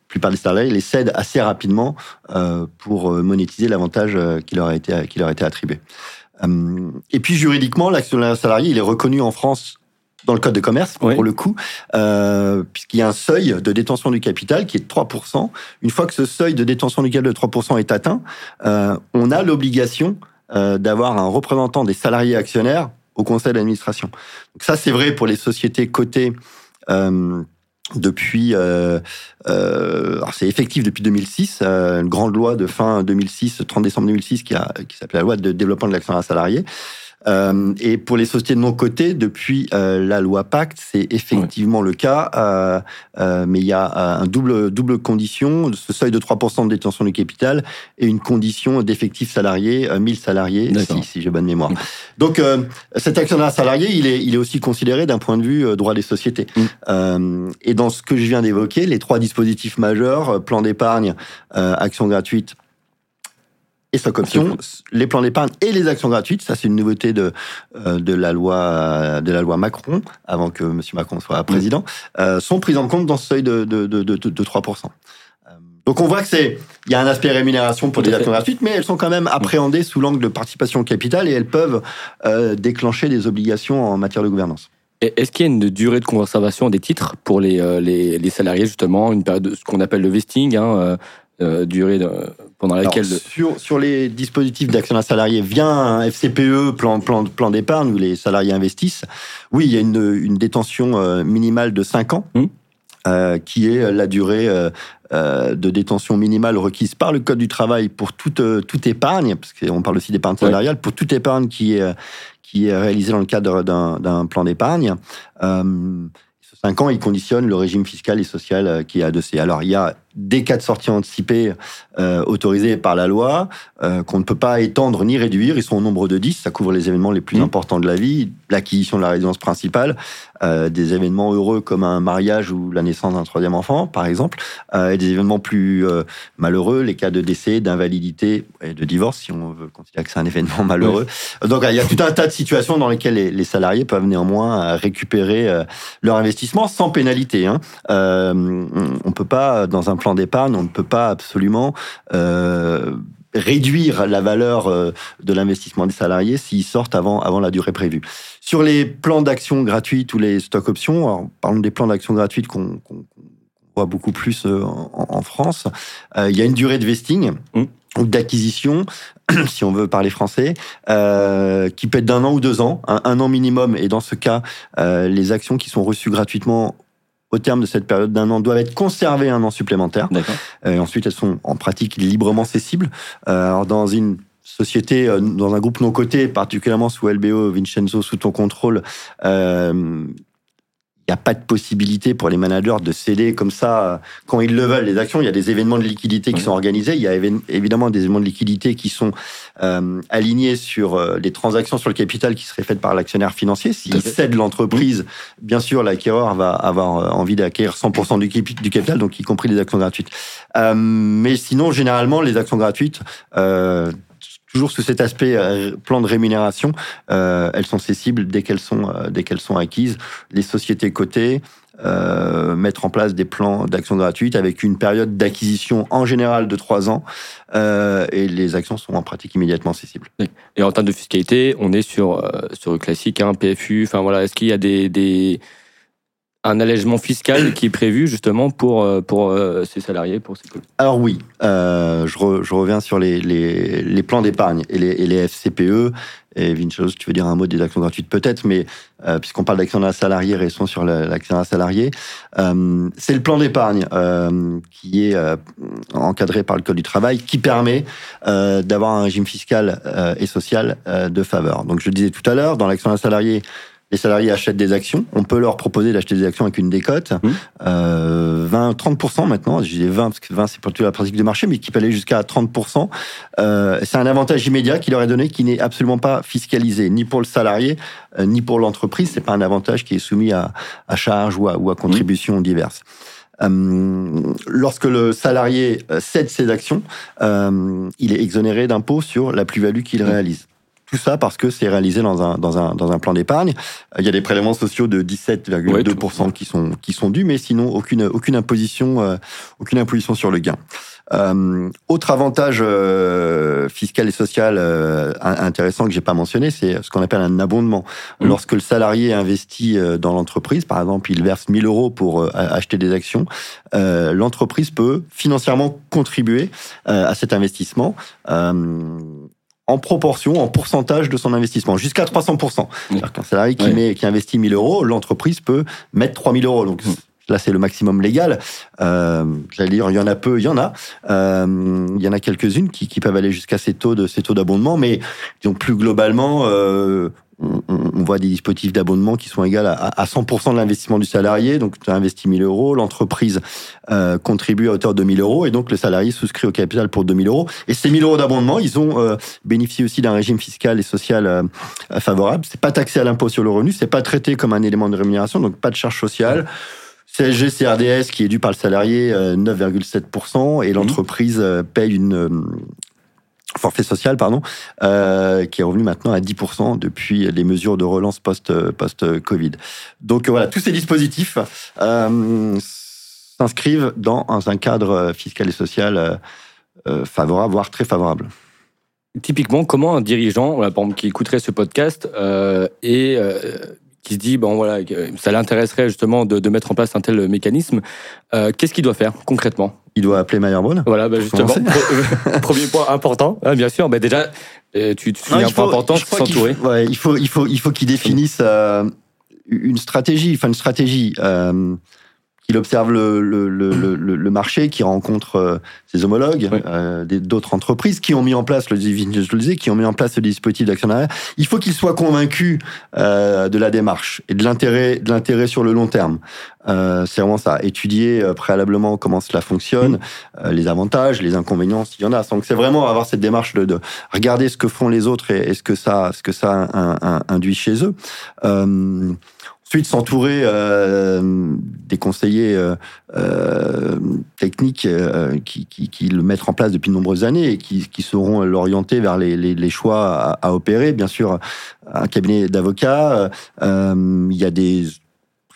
S3: plupart des salariés les cèdent assez rapidement euh, pour monétiser l'avantage qui leur a été qui leur a été attribué. et puis juridiquement, l'actionnaire salarié, il est reconnu en France dans le code de commerce, pour le coup, euh, puisqu'il y a un seuil de détention du capital qui est de 3%. Une fois que ce seuil de détention du capital de 3% est atteint, euh, on a l'obligation euh, d'avoir un représentant des salariés actionnaires au conseil d'administration. Donc ça, c'est vrai pour les sociétés cotées euh, depuis, euh, euh, c'est effectif depuis 2006, euh, une grande loi de fin 2006, 30 décembre 2006, qui, a, qui s'appelle la loi de développement de l'actionnaire salarié. Euh, et pour les sociétés de non cotées, depuis euh, la loi Pacte, c'est effectivement le cas, euh, mais il y a un double double condition, ce seuil de 3% de détention du capital et une condition d'effectif salarié, 1000 salariés, si, si j'ai bonne mémoire. Donc cet actionnaire salarié, il est, il est aussi considéré d'un point de vue droit des sociétés. Mm. et dans ce que je viens d'évoquer, les trois dispositifs majeurs, plan d'épargne, action gratuite, et stock options, les plans d'épargne et les actions gratuites. Ça, c'est une nouveauté de, euh, de, la loi, de la loi Macron, avant que M. Macron soit président, euh, sont prises en compte dans ce seuil de, de, de, de 3%. Euh, donc on voit que c'est il y a un aspect rémunération pour les actions gratuites, mais elles sont quand même appréhendées sous l'angle de participation au capital et elles peuvent euh, déclencher des obligations en matière de gouvernance.
S1: Est-ce qu'il y a une durée de conservation des titres pour les, les, les salariés justement, une période de ce qu'on appelle le vesting, hein, euh, durée de, pendant laquelle...
S3: sur, sur les dispositifs d'actionnaires salariés via un FCPE, plan, plan, plan d'épargne, où les salariés investissent, oui, il y a une, une détention euh, minimale de 5 ans. Mmh. Euh, qui est la durée euh, euh, de détention minimale requise par le Code du travail pour toute, toute épargne, parce qu'on parle aussi d'épargne salariale, pour toute épargne qui est, qui est réalisée dans le cadre d'un plan d'épargne. Euh, 5 ans, il conditionne le régime fiscal et social qui est adossé. Alors, il y a des cas de sortie anticipée euh, autorisés par la loi euh, qu'on ne peut pas étendre ni réduire. Ils sont au nombre de 10. Ça couvre les événements les plus mmh. importants de la vie, l'acquisition de la résidence principale, euh, des événements heureux comme un mariage ou la naissance d'un troisième enfant, par exemple, euh, et des événements plus malheureux, les cas de décès, d'invalidité et de divorce, si on veut considérer que c'est un événement (laughs) malheureux. Donc, il y a tout un tas de situations dans lesquelles les, les salariés peuvent néanmoins récupérer leur investissement sans pénalité. Hein. on peut pas, dans un plan d'épargne, on ne peut pas absolument euh, réduire la valeur euh, de l'investissement des salariés s'ils sortent avant, avant la durée prévue. Sur les plans d'action gratuites ou les stock options, alors, parlons des plans d'action gratuites qu'on voit beaucoup plus euh, en, France, il y a une durée de vesting. Mmh. ou d'acquisition, (clears throat) si on veut parler français, qui peut être d'un an ou deux ans, un, an minimum. Et dans ce cas, les actions qui sont reçues gratuitement au terme de cette période d'un an, doivent être conservées un an supplémentaire. Euh, et ensuite, elles sont en pratique librement cessibles. Euh, alors, dans une société, euh, dans un groupe non coté, particulièrement sous LBO, Vincenzo, sous ton contrôle, euh, n'y a pas de possibilité pour les managers de céder comme ça euh, quand ils le veulent les actions. Il y a des événements de liquidité qui sont organisés. Il y a évidemment des événements de liquidité qui sont euh, alignés sur euh, les transactions sur le capital qui seraient faites par l'actionnaire financier. S'il cède l'entreprise, bien sûr, l'acquéreur va avoir envie d'acquérir 100% du, du, capital, donc y compris les actions gratuites. Euh, mais sinon, généralement, les actions gratuites toujours sous cet aspect euh, plan de rémunération, euh, elles sont cessibles dès qu'elles sont, euh, dès qu'elles sont acquises. Les sociétés cotées euh, mettre en place des plans d'action gratuite avec une période d'acquisition en général de trois ans euh, et les actions sont en pratique immédiatement cessibles.
S1: Et en termes de fiscalité, on est sur sur le classique, hein, PFU. Enfin voilà, est-ce qu'il y a des, des un allègement fiscal qui est prévu justement pour, euh, pour euh, ces salariés, pour ces
S3: Alors oui, euh, je, je, reviens sur les, les, les plans d'épargne et les, et les, FCPE. Et Vincenzo, tu veux dire un mot des actions gratuites peut-être, mais euh, puisqu'on parle d'actions salarié, restons sur l'action salarié. Euh, c'est le plan d'épargne euh, qui est encadré par le Code du travail, qui permet d'avoir un régime fiscal et social de faveur. Donc je le disais tout à l'heure, dans l'action salarié, les salariés achètent des actions. On peut leur proposer d'acheter des actions avec une décote. 20, mmh. 30% euh, maintenant. Je dis 20 parce que 20 c'est plutôt la pratique du marché, mais qui peut aller jusqu'à 30%. Euh, c'est un avantage immédiat qui leur est donné, qui n'est absolument pas fiscalisé, ni pour le salarié, euh, ni pour l'entreprise. C'est pas un avantage qui est soumis à, à charge ou à, ou à contributions mmh. diverses. Euh, lorsque le salarié cède ses actions, euh, il est exonéré d'impôt sur la plus-value qu'il mmh. réalise. Tout ça parce que c'est réalisé dans un, dans un, dans un plan d'épargne. Il y a des prélèvements sociaux de 17,2% qui sont qui sont dus, mais sinon aucune aucune imposition euh, aucune imposition sur le gain. Euh, autre avantage euh, fiscal et social euh, intéressant que j'ai pas mentionné, c'est ce qu'on appelle un abondement. Mmh. Lorsque le salarié investit euh, dans l'entreprise, par exemple, il verse 1000 euros pour acheter des actions, l'entreprise peut financièrement contribuer à cet investissement en proportion, en pourcentage de son investissement, jusqu'à 300%. C'est-à-dire qu'un salarié qui, met, qui investit 1000 euros, l'entreprise peut mettre 3000 euros. Donc, mm. Là, c'est le maximum légal. Euh, J'allais dire, il y en a peu, il y en a. Euh, il y en a quelques-unes qui, qui, peuvent aller jusqu'à ces taux de ces taux d'abondement, mais disons plus globalement, euh, on, voit des dispositifs d'abonnement qui sont égaux à, 100% de l'investissement du salarié. Donc, tu as investi 1000 euros, l'entreprise euh, contribue à hauteur de 1000 euros et donc le salarié souscrit au capital pour 2000 euros. Et ces 1000 euros d'abondement, ils ont euh, bénéficié aussi d'un régime fiscal et social euh, favorable. C'est pas taxé à l'impôt sur le revenu, c'est pas traité comme un élément de rémunération, donc pas de charge sociale. CSG, CRDS qui est dû par le salarié 9,7% et mmh. l'entreprise paye une forfait social, pardon, euh, qui est revenu maintenant à 10% depuis les mesures de relance post, post-Covid. Donc voilà, tous ces dispositifs euh, s'inscrivent dans un cadre fiscal et social euh, favorable, voire très favorable.
S1: Typiquement, comment un dirigeant, qui écouterait ce podcast et qui se dit bon voilà, ça l'intéresserait justement de, mettre en place un tel mécanisme, qu'est-ce qu'il doit faire concrètement?
S3: Il doit appeler Meyerborn.
S1: Voilà, bah justement, (laughs) premier point important, hein, bien sûr. Mais déjà, euh, tu, tu un point important, s'entourer.
S3: Ouais, il faut, il faut, il faut qu'il définisse euh, une stratégie, enfin une stratégie. Euh, qu'il observe le, le, le, le, marché, qui rencontre euh, ses homologues, euh, d'autres entreprises qui ont mis en place, le, je le disais, qui ont mis en place ce dispositif d'actionnariat. Il faut qu'il soit convaincu euh, de la démarche et de l'intérêt, de l'intérêt sur le long terme. Euh, c'est vraiment ça. Étudier préalablement comment cela fonctionne, mmh. les avantages, les inconvénients, s'il y en a. Donc c'est vraiment avoir cette démarche de, de, regarder ce que font les autres et, et ce que ça, ce que ça induit chez eux. Ensuite, s'entourer euh, des conseillers euh, euh techniques euh, qui, qui, qui, le mettent en place depuis de nombreuses années et qui, qui sauront l'orienter vers les, les, les choix à, à, opérer. Bien sûr, un cabinet d'avocats, il y a des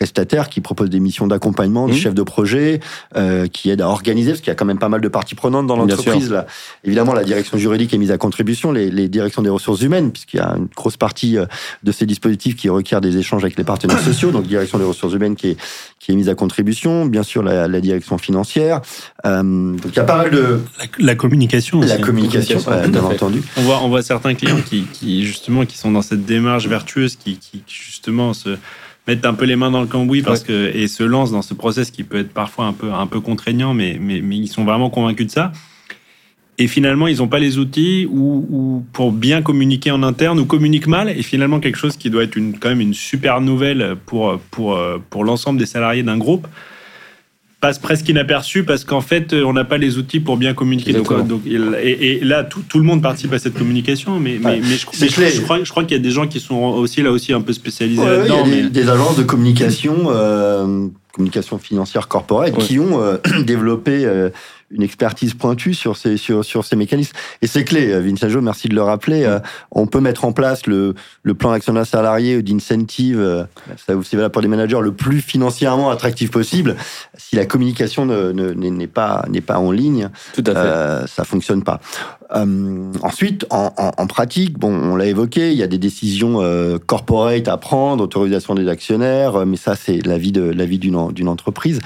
S3: prestataires qui proposent des missions d'accompagnement, des mmh. chefs de projet, euh, qui aident à organiser, parce qu'il y a quand même pas mal de parties prenantes dans l'entreprise. Là. Évidemment, la direction juridique est mise à contribution, les, les directions des ressources humaines, puisqu'il y a une grosse partie euh, de ces dispositifs qui requiert des échanges avec les partenaires sociaux, donc direction des ressources humaines qui est, qui est mise à contribution, bien sûr la, la direction financière. Euh, donc il y a pas mal de...
S2: La, communication aussi.
S3: La communication, bien entendu.
S2: On voit, on voit certains clients qui, qui, justement, qui sont dans cette démarche vertueuse, qui, qui justement se mettent un peu les mains dans le cambouis parce que et se lancent dans ce process qui peut être parfois un peu un peu contraignant, mais mais, mais ils sont vraiment convaincus de ça. Et finalement, ils n'ont pas les outils ou, ou, pour bien communiquer en interne ou communiquent mal. Et finalement, quelque chose qui doit être une, quand même une super nouvelle pour, pour, pour l'ensemble des salariés d'un groupe, passe presque inaperçu parce qu'en fait, euh, on n'a pas les outils pour bien communiquer. Donc, et, là, tout, tout, le monde participe à cette communication, mais, mais, je, je, crois, je crois qu'il y a des gens qui sont aussi là aussi un peu spécialisés là-dedans.
S3: Il y a des, agences de communication, euh, communication financière corporelle, qui ont euh, (clears throat) développé une expertise pointue sur ces, sur, sur ces mécanismes. Et c'est clé, Vincenzo, merci de le rappeler. Euh, on peut mettre en place le, le plan d'actionnat salarié ou d'incentive, euh, ça aussi valable pour les managers, le plus financièrement attractif possible. Si la communication n'est ne, n'est pas, pas en ligne,
S1: Tout à fait. Euh,
S3: ça fonctionne pas. Euh, ensuite, en, en, en, pratique, bon, on l'a évoqué, il y a des décisions euh, corporate à prendre, autorisation des actionnaires, euh, mais ça, c'est la vie de la vie d'une d'une entreprise.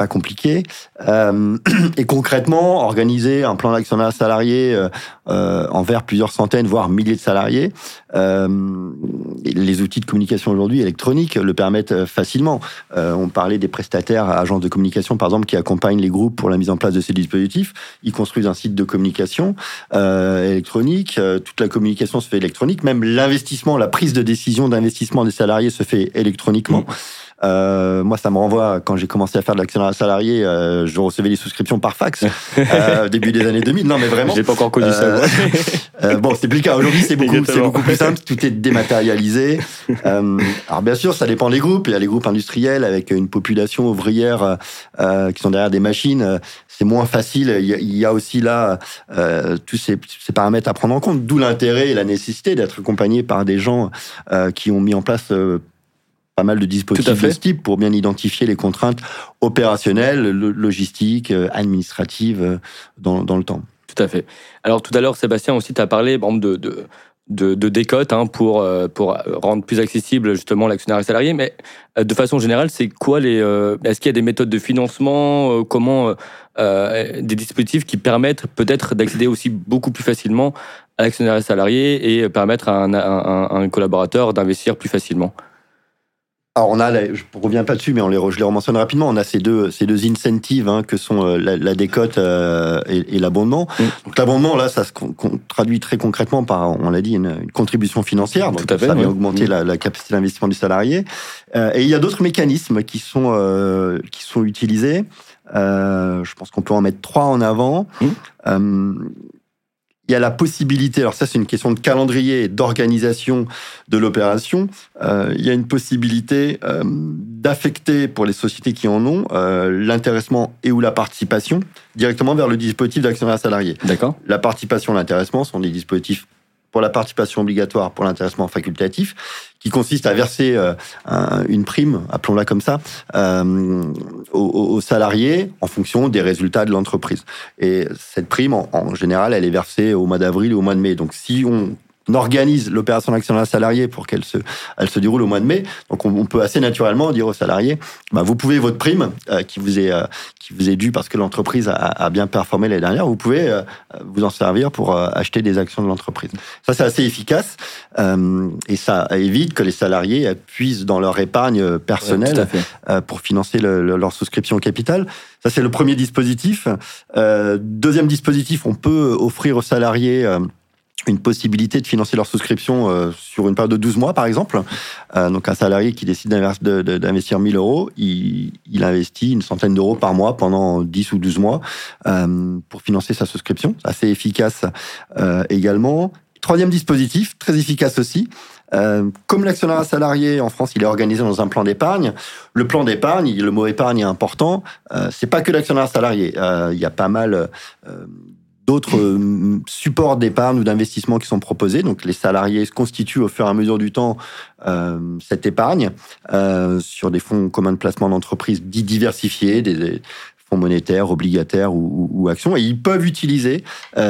S3: Euh, pas compliqué. Euh, (clears throat) et concrètement, organiser un plan d'actionnariat salarié euh, euh, envers plusieurs centaines, voire milliers de salariés, euh, les outils de communication aujourd'hui électroniques le permettent facilement. Euh, on parlait des prestataires, agences de communication par exemple, qui accompagnent les groupes pour la mise en place de ces dispositifs. Ils construisent un site de communication euh, électronique. toute la communication se fait électronique. Même l'investissement, la prise de décision d'investissement des salariés se fait électroniquement. Mmh. Euh, moi, ça me renvoie quand j'ai commencé à faire de l'actionnariat salarié, euh, je recevais les souscriptions par fax (laughs) euh, début des années 2000. Non, mais vraiment.
S1: J'ai pas encore connu ça.
S3: Euh, euh, bon, c'est plus le cas. Aujourd'hui, c'est beaucoup, c'est beaucoup plus simple. Tout est dématérialisé. (laughs) alors, bien sûr, ça dépend des groupes. Il y a les groupes industriels avec une population ouvrière qui sont derrière des machines. c'est moins facile. Il y, a, il y a aussi là tous ces, ces, paramètres à prendre en compte. D'où l'intérêt et la nécessité d'être accompagné par des gens qui ont mis en place pas mal de dispositifs de ce type pour bien identifier les contraintes opérationnelles, logistiques, euh, administratives euh, dans, dans, le temps.
S1: Tout à fait. Alors tout à l'heure, Sébastien aussi, tu as parlé de, de, de, de décote hein, pour, euh, pour rendre plus accessible justement l'actionnariat salarié, mais de façon générale, c'est quoi les... Est-ce qu'il y a des méthodes de financement Comment des dispositifs qui permettent peut-être d'accéder aussi beaucoup plus facilement à l'actionnariat salarié et permettre à un, un, un collaborateur d'investir plus facilement?
S3: Alors on a, je reviens pas dessus, mais on les, je les rementionne rapidement. On a ces deux, ces deux incentives hein, que sont euh, la, la décote euh, et, et l'abondement. Mm. Donc l'abondement là, ça se traduit très concrètement par, on l'a dit, une, une, contribution financière. Donc Tout à fait, ça vient augmenter mm. la, la, capacité d'investissement du salarié. Euh, et il y a d'autres mécanismes qui sont euh, qui sont utilisés. je pense qu'on peut en mettre trois en avant. Mm il y a la possibilité, alors ça c'est une question de calendrier et d'organisation de l'opération, euh, il y a une possibilité euh, d'affecter pour les sociétés qui en ont euh, l'intéressement et ou la participation directement vers le dispositif d'actionnaire salarié.
S1: D'accord.
S3: La participation, l'intéressement sont des dispositifs pour la participation obligatoire, pour l'intéressement facultatif, qui consiste à verser euh, un, une prime, appelons-la comme ça, euh, aux, salariés en fonction des résultats de l'entreprise. Et cette prime, en, en, général, elle est versée au mois d'avril ou au mois de mai. Donc si on organise l'opération d'actionnariat salarié pour qu'elle se, elle se déroule au mois de mai. Donc, on, on peut assez naturellement dire aux salariés, bah, vous pouvez votre prime euh, qui vous est euh, qui vous est due parce que l'entreprise a, a, bien performé l'année dernière, vous pouvez euh, vous en servir pour acheter des actions de l'entreprise. Ça, c'est assez efficace et ça évite que les salariés puissent dans leur épargne personnelle ouais, pour financer le, le, leur souscription au capital. Ça, c'est le premier dispositif. deuxième dispositif, on peut offrir aux salariés une possibilité de financer leur souscription euh, sur une période de 12 mois, par exemple. Euh, donc, un salarié qui décide d'investir 1000 euros, il, il, investit une centaine d'euros par mois pendant 10 ou 12 mois euh, pour financer sa souscription. Assez efficace euh, également. Troisième dispositif, très efficace aussi. Euh, comme l'actionnariat salarié en France, il est organisé dans un plan d'épargne. Le plan d'épargne, le mot épargne est important. c'est pas que l'actionnariat salarié. il y a pas mal d'autres euh, supports d'épargne ou d'investissement qui sont proposés. Donc les salariés se constituent au fur et à mesure du temps euh, cette épargne euh, sur des fonds communs de placement d'entreprise dits diversifiés, des, fonds monétaires, obligataires ou, ou, ou, actions, et ils peuvent utiliser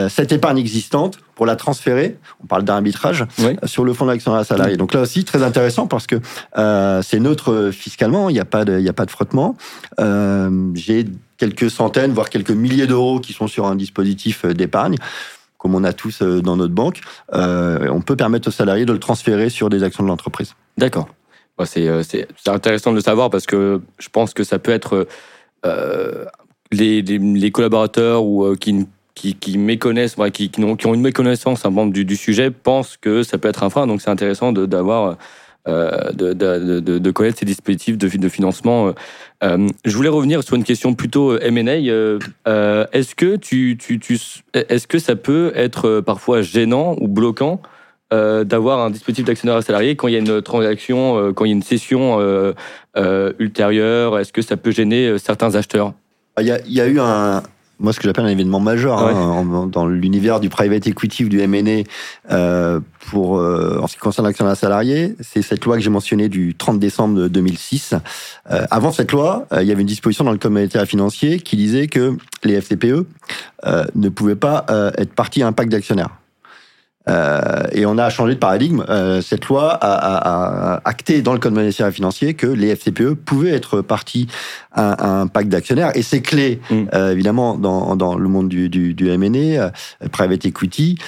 S3: cette épargne existante pour la transférer. On parle d'arbitrage oui. sur le fonds d'actionnariat salarié. Donc là aussi très intéressant parce que c'est neutre fiscalement, il n'y a pas de, il y a pas de frottement. J'ai quelques centaines, voire quelques milliers d'euros qui sont sur un dispositif euh, d'épargne comme on a tous euh, dans notre banque, euh, on peut permettre aux salariés de le transférer sur des actions de l'entreprise.
S1: D'accord. C'est intéressant de le savoir parce que je pense que ça peut être les, les, collaborateurs ou qui, qui, qui, méconnaissent, qui, qui, ont, une méconnaissance hein, du, du, sujet pensent que ça peut être un frein. Donc c'est intéressant d'avoir euh, de, de, de, de, connaître ces dispositifs de, financement. Euh, je voulais revenir sur une question plutôt M&A. Euh, est-ce que tu, est-ce que ça peut être parfois gênant ou bloquant euh, d'avoir un dispositif d'actionnaire salarié quand il y a une transaction, euh, quand il y a une session euh, ultérieure? Est-ce que ça peut gêner certains acheteurs?
S3: Il y a eu un, moi ce que j'appelle un événement majeur ouais. hein, dans l'univers du private equity ou du M&A euh, pour, en ce qui concerne l'actionnaire salarié, c'est cette loi que j'ai mentionnée du 30 décembre 2006. avant cette loi, il y avait une disposition dans le code monétaire financier qui disait que les FCPE ne pouvaient pas être partie à un pacte d'actionnaires. Euh, et on a changé de paradigme. Euh, cette loi a, acté dans le code monétaire et financier que les FCPE pouvaient être partis à, un pacte d'actionnaires. Et c'est clé, mm. euh, évidemment, dans, dans, le monde du, du, du M&A, private equity,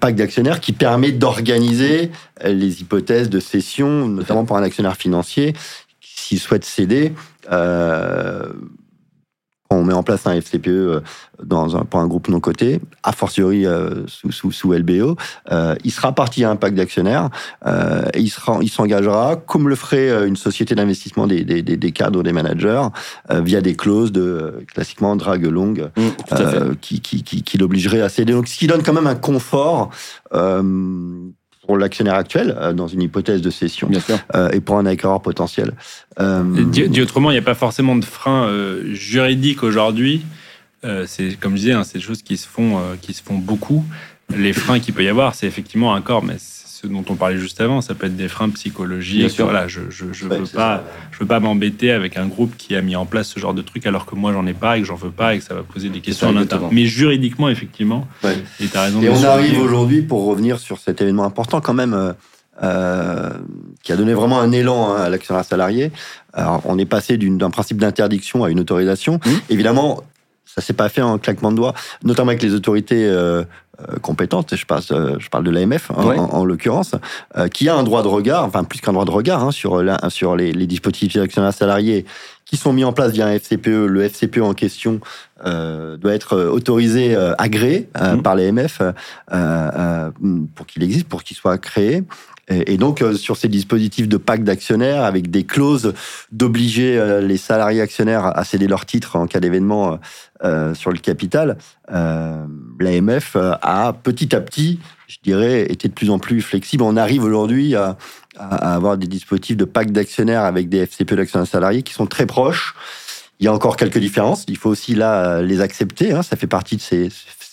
S3: pacte d'actionnaires qui permet d'organiser les hypothèses de cession, notamment pour un actionnaire financier s'il souhaite céder on met en place un FCPE euh, dans un, pour un groupe non coté, a fortiori euh, sous, sous, LBO, euh, il sera parti à un pacte d'actionnaires et il sera, il s'engagera, comme le ferait une société d'investissement des, des, des, cadres, des managers, via des clauses de classiquement drague longue mmh, qui, qui, qui, qui l'obligerait à céder. Donc, ce qui donne quand même un confort pour l'actionnaire actuel, euh, dans une hypothèse de cession, euh, et pour un acquéreur potentiel.
S2: Euh, dit, autrement, il n'y a pas forcément de frein juridique aujourd'hui. c'est comme je disais, hein, c'est des choses qui se font, qui se font beaucoup. Les freins qu'il peut y avoir, c'est effectivement un corps, mais ce dont on parlait juste avant, ça peut être des freins psychologiques. Voilà, je je, je veux pas je veux pas m'embêter avec un groupe qui a mis en place ce genre de truc alors que moi j'en ai pas et que j'en veux pas et que ça va poser des questions en interne. Mais juridiquement effectivement,
S3: et as raison. Et on arrive aujourd'hui pour revenir sur cet événement important quand même. Euh, euh, qui a donné vraiment un élan hein, à l'actionnaire salarié. Alors, on est passé d'un principe d'interdiction à une autorisation. Mmh. Évidemment, ça s'est pas fait en claquement de doigts, notamment avec les autorités euh, compétente, je, passe, euh, je parle de l'AMF hein, en, l'occurrence, euh, qui a un droit de regard, enfin plus qu'un droit de regard, hein, sur, la, sur les, les dispositifs d'actionnaires salariés qui sont mis en place via un FCPE. Le FCPE en question doit être autorisé, agréé mmh. par l'AMF pour qu'il existe, pour qu'il soit créé. Et, donc, sur ces dispositifs de pacte d'actionnaires, avec des clauses d'obliger les salariés actionnaires à céder leurs titres en cas d'événement euh, sur le capital, euh, l'AMF euh, a petit à petit, je dirais, été de plus en plus flexible. On arrive aujourd'hui à, avoir des dispositifs de pacte d'actionnaires avec des FCP d'actionnaires salariés qui sont très proches. Il y a encore quelques différences. Il faut aussi là les accepter. Hein. Ça fait partie de ces,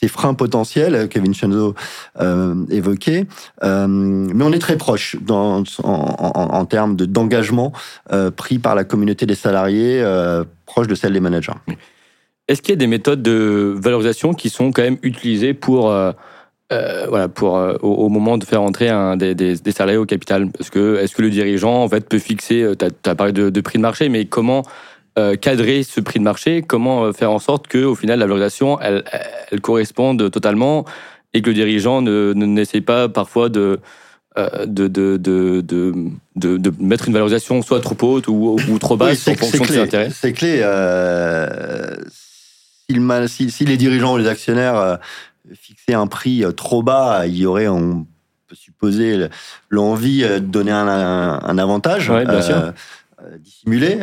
S3: freins potentiels que Vincenzo euh, évoquait. mais on est très proche en, termes d'engagement pris par la communauté des salariés, proche de celle des managers.
S1: Est-ce qu'il y a des méthodes de valorisation qui sont quand même utilisées pour, euh, euh, voilà, pour euh, au, moment de faire entrer des, salariés au capital? Parce que est-ce que le dirigeant en fait peut fixer Tu as, parlé de, prix de marché, mais comment cadrer ce prix de marché Comment faire en sorte que au final la valorisation elle, elle corresponde totalement et que le dirigeant ne n'essaie pas parfois de de, de, de, de, de, mettre une valorisation soit trop haute ou, ou trop basse en fonction de ses intérêts
S3: C'est clé si, les dirigeants ou les actionnaires euh, fixaient un prix euh, trop bas, il y aurait, on peut supposer, l'envie euh, de donner un, avantage. Dissimulé,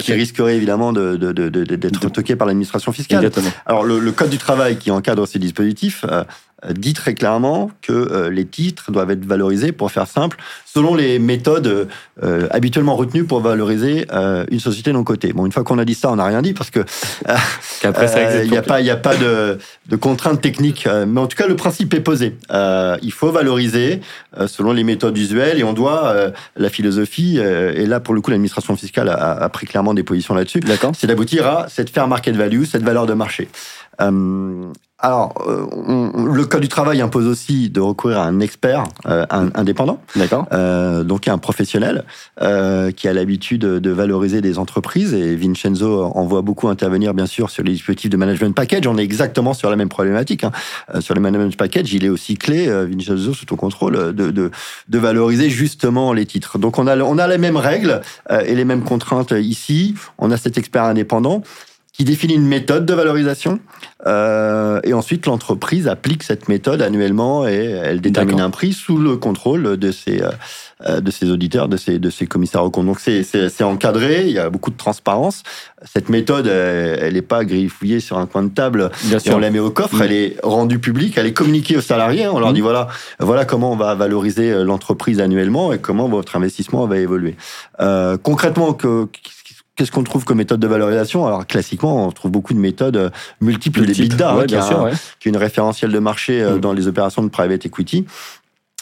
S3: qui, risquerait évidemment d'être toqué par l'administration fiscale. Alors le, code du travail qui encadre ces dispositifs euh, dit très clairement que euh, les titres doivent être valorisés, pour faire simple, selon les méthodes euh, habituellement retenues pour valoriser une société non cotée. Bon, une fois qu'on a dit ça, on n'a rien dit parce que (laughs) il n'y a pas, il a pas de, de contraintes techniques. mais en tout cas, le principe est posé. il faut valoriser selon les méthodes usuelles et on doit la philosophie. et là, pour le coup, l'administration fiscale a, a, pris clairement des positions là-dessus. C'est d'aboutir à cette fair market value, cette valeur de marché. Alors, euh, le code du travail impose aussi de recourir à un expert euh, indépendant,
S1: d'accord,
S3: euh, donc un professionnel qui a l'habitude de valoriser des entreprises. Et Vincenzo en voit beaucoup intervenir, bien sûr, sur les dispositifs de management package. On est exactement sur la même problématique. Hein. sur le management package, il est aussi clé, Vincenzo, sous ton contrôle, de, de, de, valoriser justement les titres. Donc, on a, on a les mêmes règles et les mêmes contraintes ici. On a cet expert indépendant qui définit une méthode de valorisation. Euh, et ensuite, l'entreprise applique cette méthode annuellement et elle détermine un prix sous le contrôle de ses, euh, de ses auditeurs, de ses, de ses commissaires au compte. Donc, c'est encadré, il y a beaucoup de transparence. Cette méthode, elle n'est pas griffouillée sur un coin de table et on la met au coffre. Elle est rendue publique, elle est communiquée aux salariés. On leur dit voilà, voilà comment on va valoriser l'entreprise annuellement et comment votre investissement va évoluer. Euh, concrètement, que, Qu'est-ce qu'on trouve comme méthode de valorisation? Alors classiquement, on trouve beaucoup de méthodes euh, multiples, des hein, qui, est une référentielle de marché euh, mm. dans les opérations de private equity.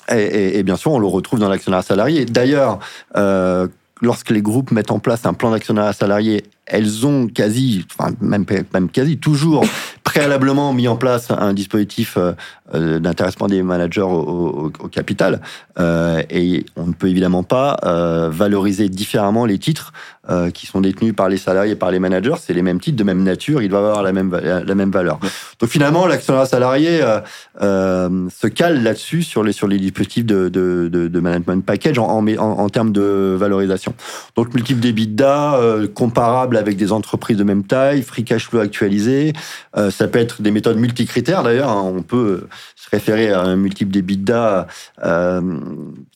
S3: Et, bien sûr, on le retrouve dans l'actionnaire salarié. D'ailleurs, euh, lorsque les groupes mettent en place un plan d'actionnaire salarié, elles ont quasi, enfin même, même quasi toujours préalablement mis en place un dispositif euh, euh, d'intéressement des managers au, capital. Euh, et on ne peut évidemment pas valoriser différemment les titres qui sont détenus par les salariés et par les managers. C'est les mêmes titres, de même nature, ils doivent avoir la même, la même valeur. Donc finalement, l'actionnaire salarié se cale là-dessus sur les, sur les dispositifs de, management package en, en, termes de valorisation. Donc multiple d'EBITDA comparable avec des entreprises de même taille, free cash flow actualisé, ça peut être des méthodes multicritères d'ailleurs. Hein. On peut se référer à un multiple d'EBITDA, euh,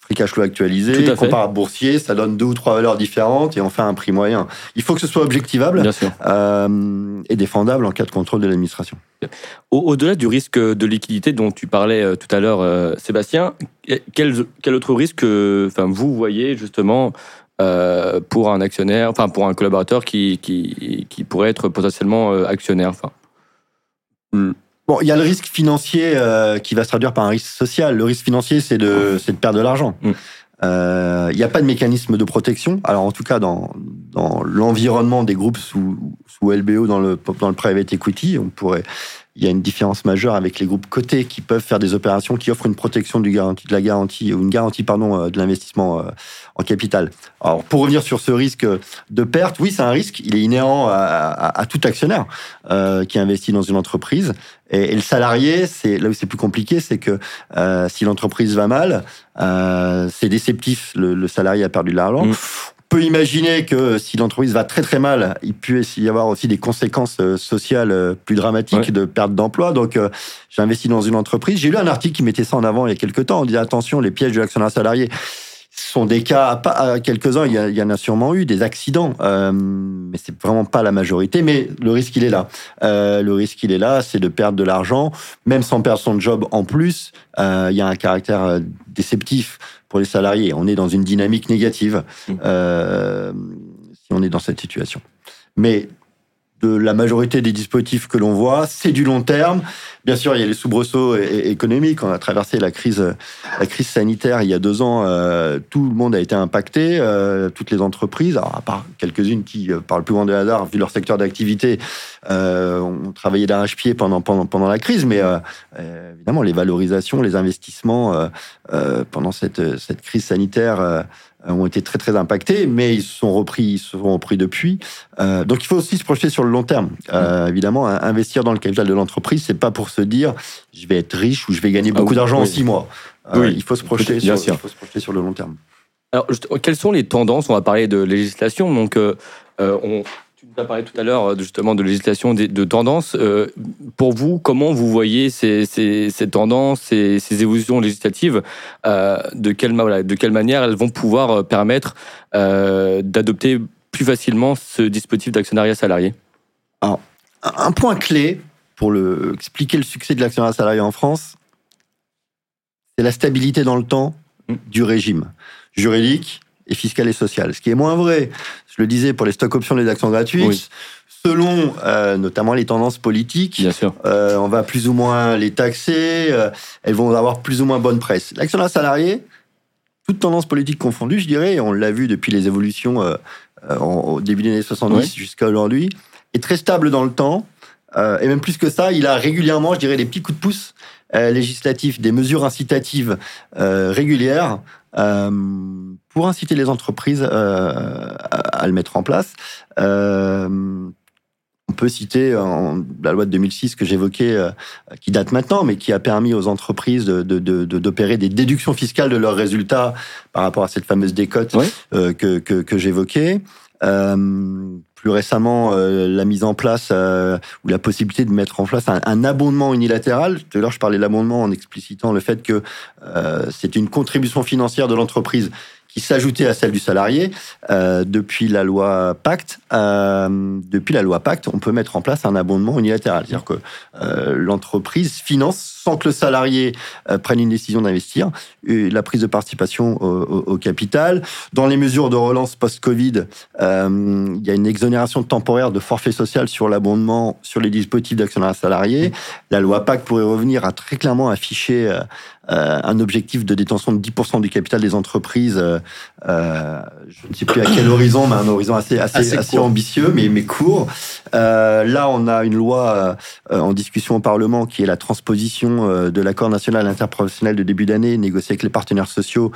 S3: free cash flow actualisé, comparable boursier, ça donne deux ou trois valeurs différentes et on fait un prix moyen. Il faut que ce soit objectivable euh, et défendable en cas de contrôle de l'administration.
S1: Au-delà du risque de liquidité dont tu parlais euh, tout à l'heure, euh, Sébastien, quel, quel, autre risque enfin, vous voyez justement pour un actionnaire, enfin pour un collaborateur qui, qui, qui pourrait être potentiellement actionnaire enfin,
S3: Hmm. Bon, il y a le risque financier euh, qui va se traduire par un risque social. Le risque financier, c'est de, de perdre de l'argent. Hmm. Euh, il n'y a pas de mécanisme de protection. Alors, en tout cas, dans, dans l'environnement des groupes sous, sous LBO, dans le, dans le private equity, on pourrait il y a une différence majeure avec les groupes cotés qui peuvent faire des opérations qui offrent une protection du garantie, de la garantie ou une garantie pardon euh, de l'investissement euh, en capital. Alors pour revenir sur ce risque de perte, oui c'est un risque, il est inhérent à, tout actionnaire euh, qui investit dans une entreprise. Et, le salarié, c'est là où c'est plus compliqué, c'est que si l'entreprise va mal, c'est déceptif. Le, salarié a perdu de l'argent. Mmh peut imaginer que si l'entreprise va très très mal, il peut y avoir aussi des conséquences euh, sociales euh, plus dramatiques de perte d'emploi. Donc, euh, j'ai investi dans une entreprise. J'ai lu un article qui mettait ça en avant il y a quelques temps. On disait attention, les pièges de l'actionnaire salarié sont des cas, pas quelques-uns, il, y, en a sûrement eu des accidents, euh, mais c'est vraiment pas la majorité. Mais le risque, il est là. le risque, il est là, c'est de perdre de l'argent, même sans perdre son job en plus. il y a un caractère déceptif pour les salariés. On est dans une dynamique négative mmh. euh, si on est dans cette situation. Mais de la majorité des dispositifs que l'on voit, c'est du long terme. Bien sûr, il y a les soubresauts économiques. On a traversé la crise, sanitaire il y a deux ans. Euh, tout le monde a été impacté, euh, toutes les entreprises, à part quelques-unes qui, euh, par le plus grand des hasards, vu leur secteur d'activité, ont travaillé d'arrache-pied pendant, la crise. Mais évidemment, les valorisations, les investissements pendant cette, crise sanitaire ont été très très impactés, mais ils se sont repris, ils se sont repris depuis. Euh, donc il faut aussi se projeter sur le long terme. Euh, mm. évidemment, investir dans le capital de l'entreprise, c'est pas pour se dire je vais être riche ou je vais gagner beaucoup ah d'argent en six mois. oui. Il faut se projeter sur, il faut se projeter sur le long terme.
S1: Alors, quelles sont les tendances? On va parler de législation. Donc, on, tu nous as parlé tout à l'heure justement de législation, de, tendances. Euh, pour vous, comment vous voyez ces, ces, ces tendances, ces, ces, évolutions législatives euh, de, quelle, voilà, de quelle manière elles vont pouvoir euh, permettre euh, d'adopter plus facilement ce dispositif d'actionnariat salarié?
S3: Alors, un point clé pour le, expliquer le succès de l'actionnariat salarié en France, c'est la stabilité dans le temps mmh. du régime juridique et fiscal et social. Ce qui est moins vrai je le disais, pour les stocks options, les actions gratuites, selon euh, notamment les tendances politiques,
S1: Bien sûr.
S3: Euh, on va plus ou moins les taxer, euh, elles vont avoir plus ou moins bonne presse. L'actionnat salarié, toute tendance politique confondue, je dirais, et on l'a vu depuis les évolutions au début des années 70 jusqu'à aujourd'hui, est très stable dans le temps. et même plus que ça, il a régulièrement, je dirais, des petits coups de pouce législatifs, des mesures incitatives régulières euh, pour inciter les entreprises euh, à, le mettre en place. Euh, on peut citer la loi de 2006 que j'évoquais, qui date maintenant, mais qui a permis aux entreprises d'opérer de, des déductions fiscales de leurs résultats par rapport à cette fameuse décote que, que, j'évoquais. Plus récemment, la mise en place ou la possibilité de mettre en place un, abondement unilatéral. Tout à l'heure, je parlais de l'abondement en explicitant le fait que c'est une contribution financière de l'entreprise qui s'ajoutait à celle du salarié euh, depuis la loi Pacte. Euh, depuis la loi Pacte, on peut mettre en place un abondement unilatéral, c'est-à-dire que euh, l'entreprise finance sans que le salarié euh, prenne une décision d'investir la prise de participation au, au, capital. Dans les mesures de relance post-Covid, euh, il y a une exonération temporaire de forfait social sur l'abondement sur les dispositifs d'actionnaire salarié. La loi Pacte pourrait revenir à très clairement afficher un objectif de détention de 10% du capital des entreprises. je ne sais plus à quel horizon, mais un horizon assez, assez, assez, ambitieux, mais, mais court. là, on a une loi en discussion au Parlement qui est la transposition de l'accord national interprofessionnel de début d'année négocié avec les partenaires sociaux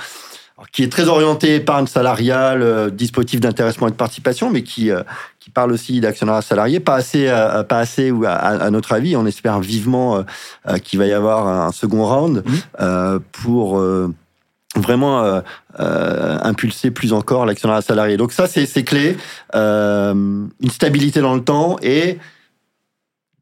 S3: qui est très orienté épargne salariale, euh, dispositif d'intéressement et de participation, mais qui, euh, qui parle aussi d'actionnariat salarié. Pas assez, euh, pas assez ou à, notre avis, on espère vivement qu'il va y avoir un second round mmh. pour vraiment impulser plus encore l'actionnariat salarié. Donc ça, c'est clé. une stabilité dans le temps et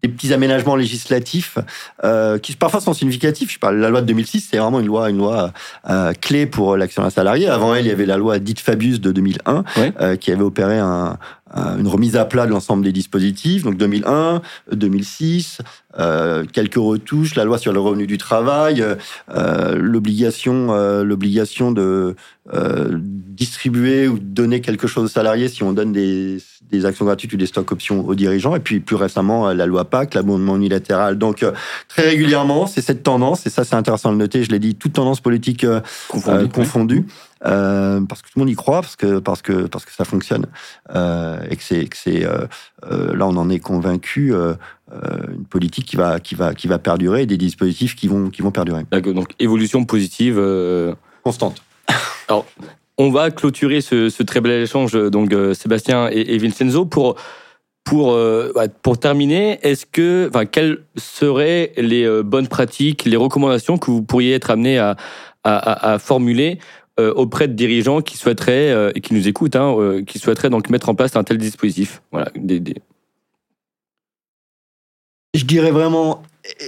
S3: des petits aménagements législatifs euh, qui parfois sont significatifs. Je parle la loi de 2006, c'est vraiment une loi, une loi euh, clé pour l'action salarié. Avant elle, il y avait la loi dite Fabius de 2001 euh, qui avait opéré un, une remise à plat de l'ensemble des dispositifs. Donc 2001, 2006, euh, quelques retouches, la loi sur le revenu du travail, euh, l'obligation, euh, l'obligation de distribuer ou donner quelque chose aux salariés si on donne des, des, actions gratuites ou des stocks options aux dirigeants. Et puis plus récemment, la loi PAC, l'abondement unilatéral. Donc très régulièrement, c'est cette tendance, et ça c'est intéressant de noter, je l'ai dit, toute tendance politique confondue. Euh, parce que tout le monde y croit, parce que parce que parce que ça fonctionne euh, et que c'est que c'est euh, euh là on en est convaincu euh, une politique qui va qui va qui va perdurer et des dispositifs qui vont qui vont perdurer.
S1: Donc évolution positive
S3: constante.
S1: Alors on va clôturer ce, très bel échange donc Sébastien et, Vincenzo pour pour, pour terminer, est-ce que, enfin, quelles seraient les bonnes pratiques, les recommandations que vous pourriez être amené à, formuler euh, auprès de dirigeants qui souhaiteraient, euh, et qui nous écoutent, hein, euh, qui souhaiteraient donc mettre en place un tel dispositif? Voilà,
S3: Je dirais vraiment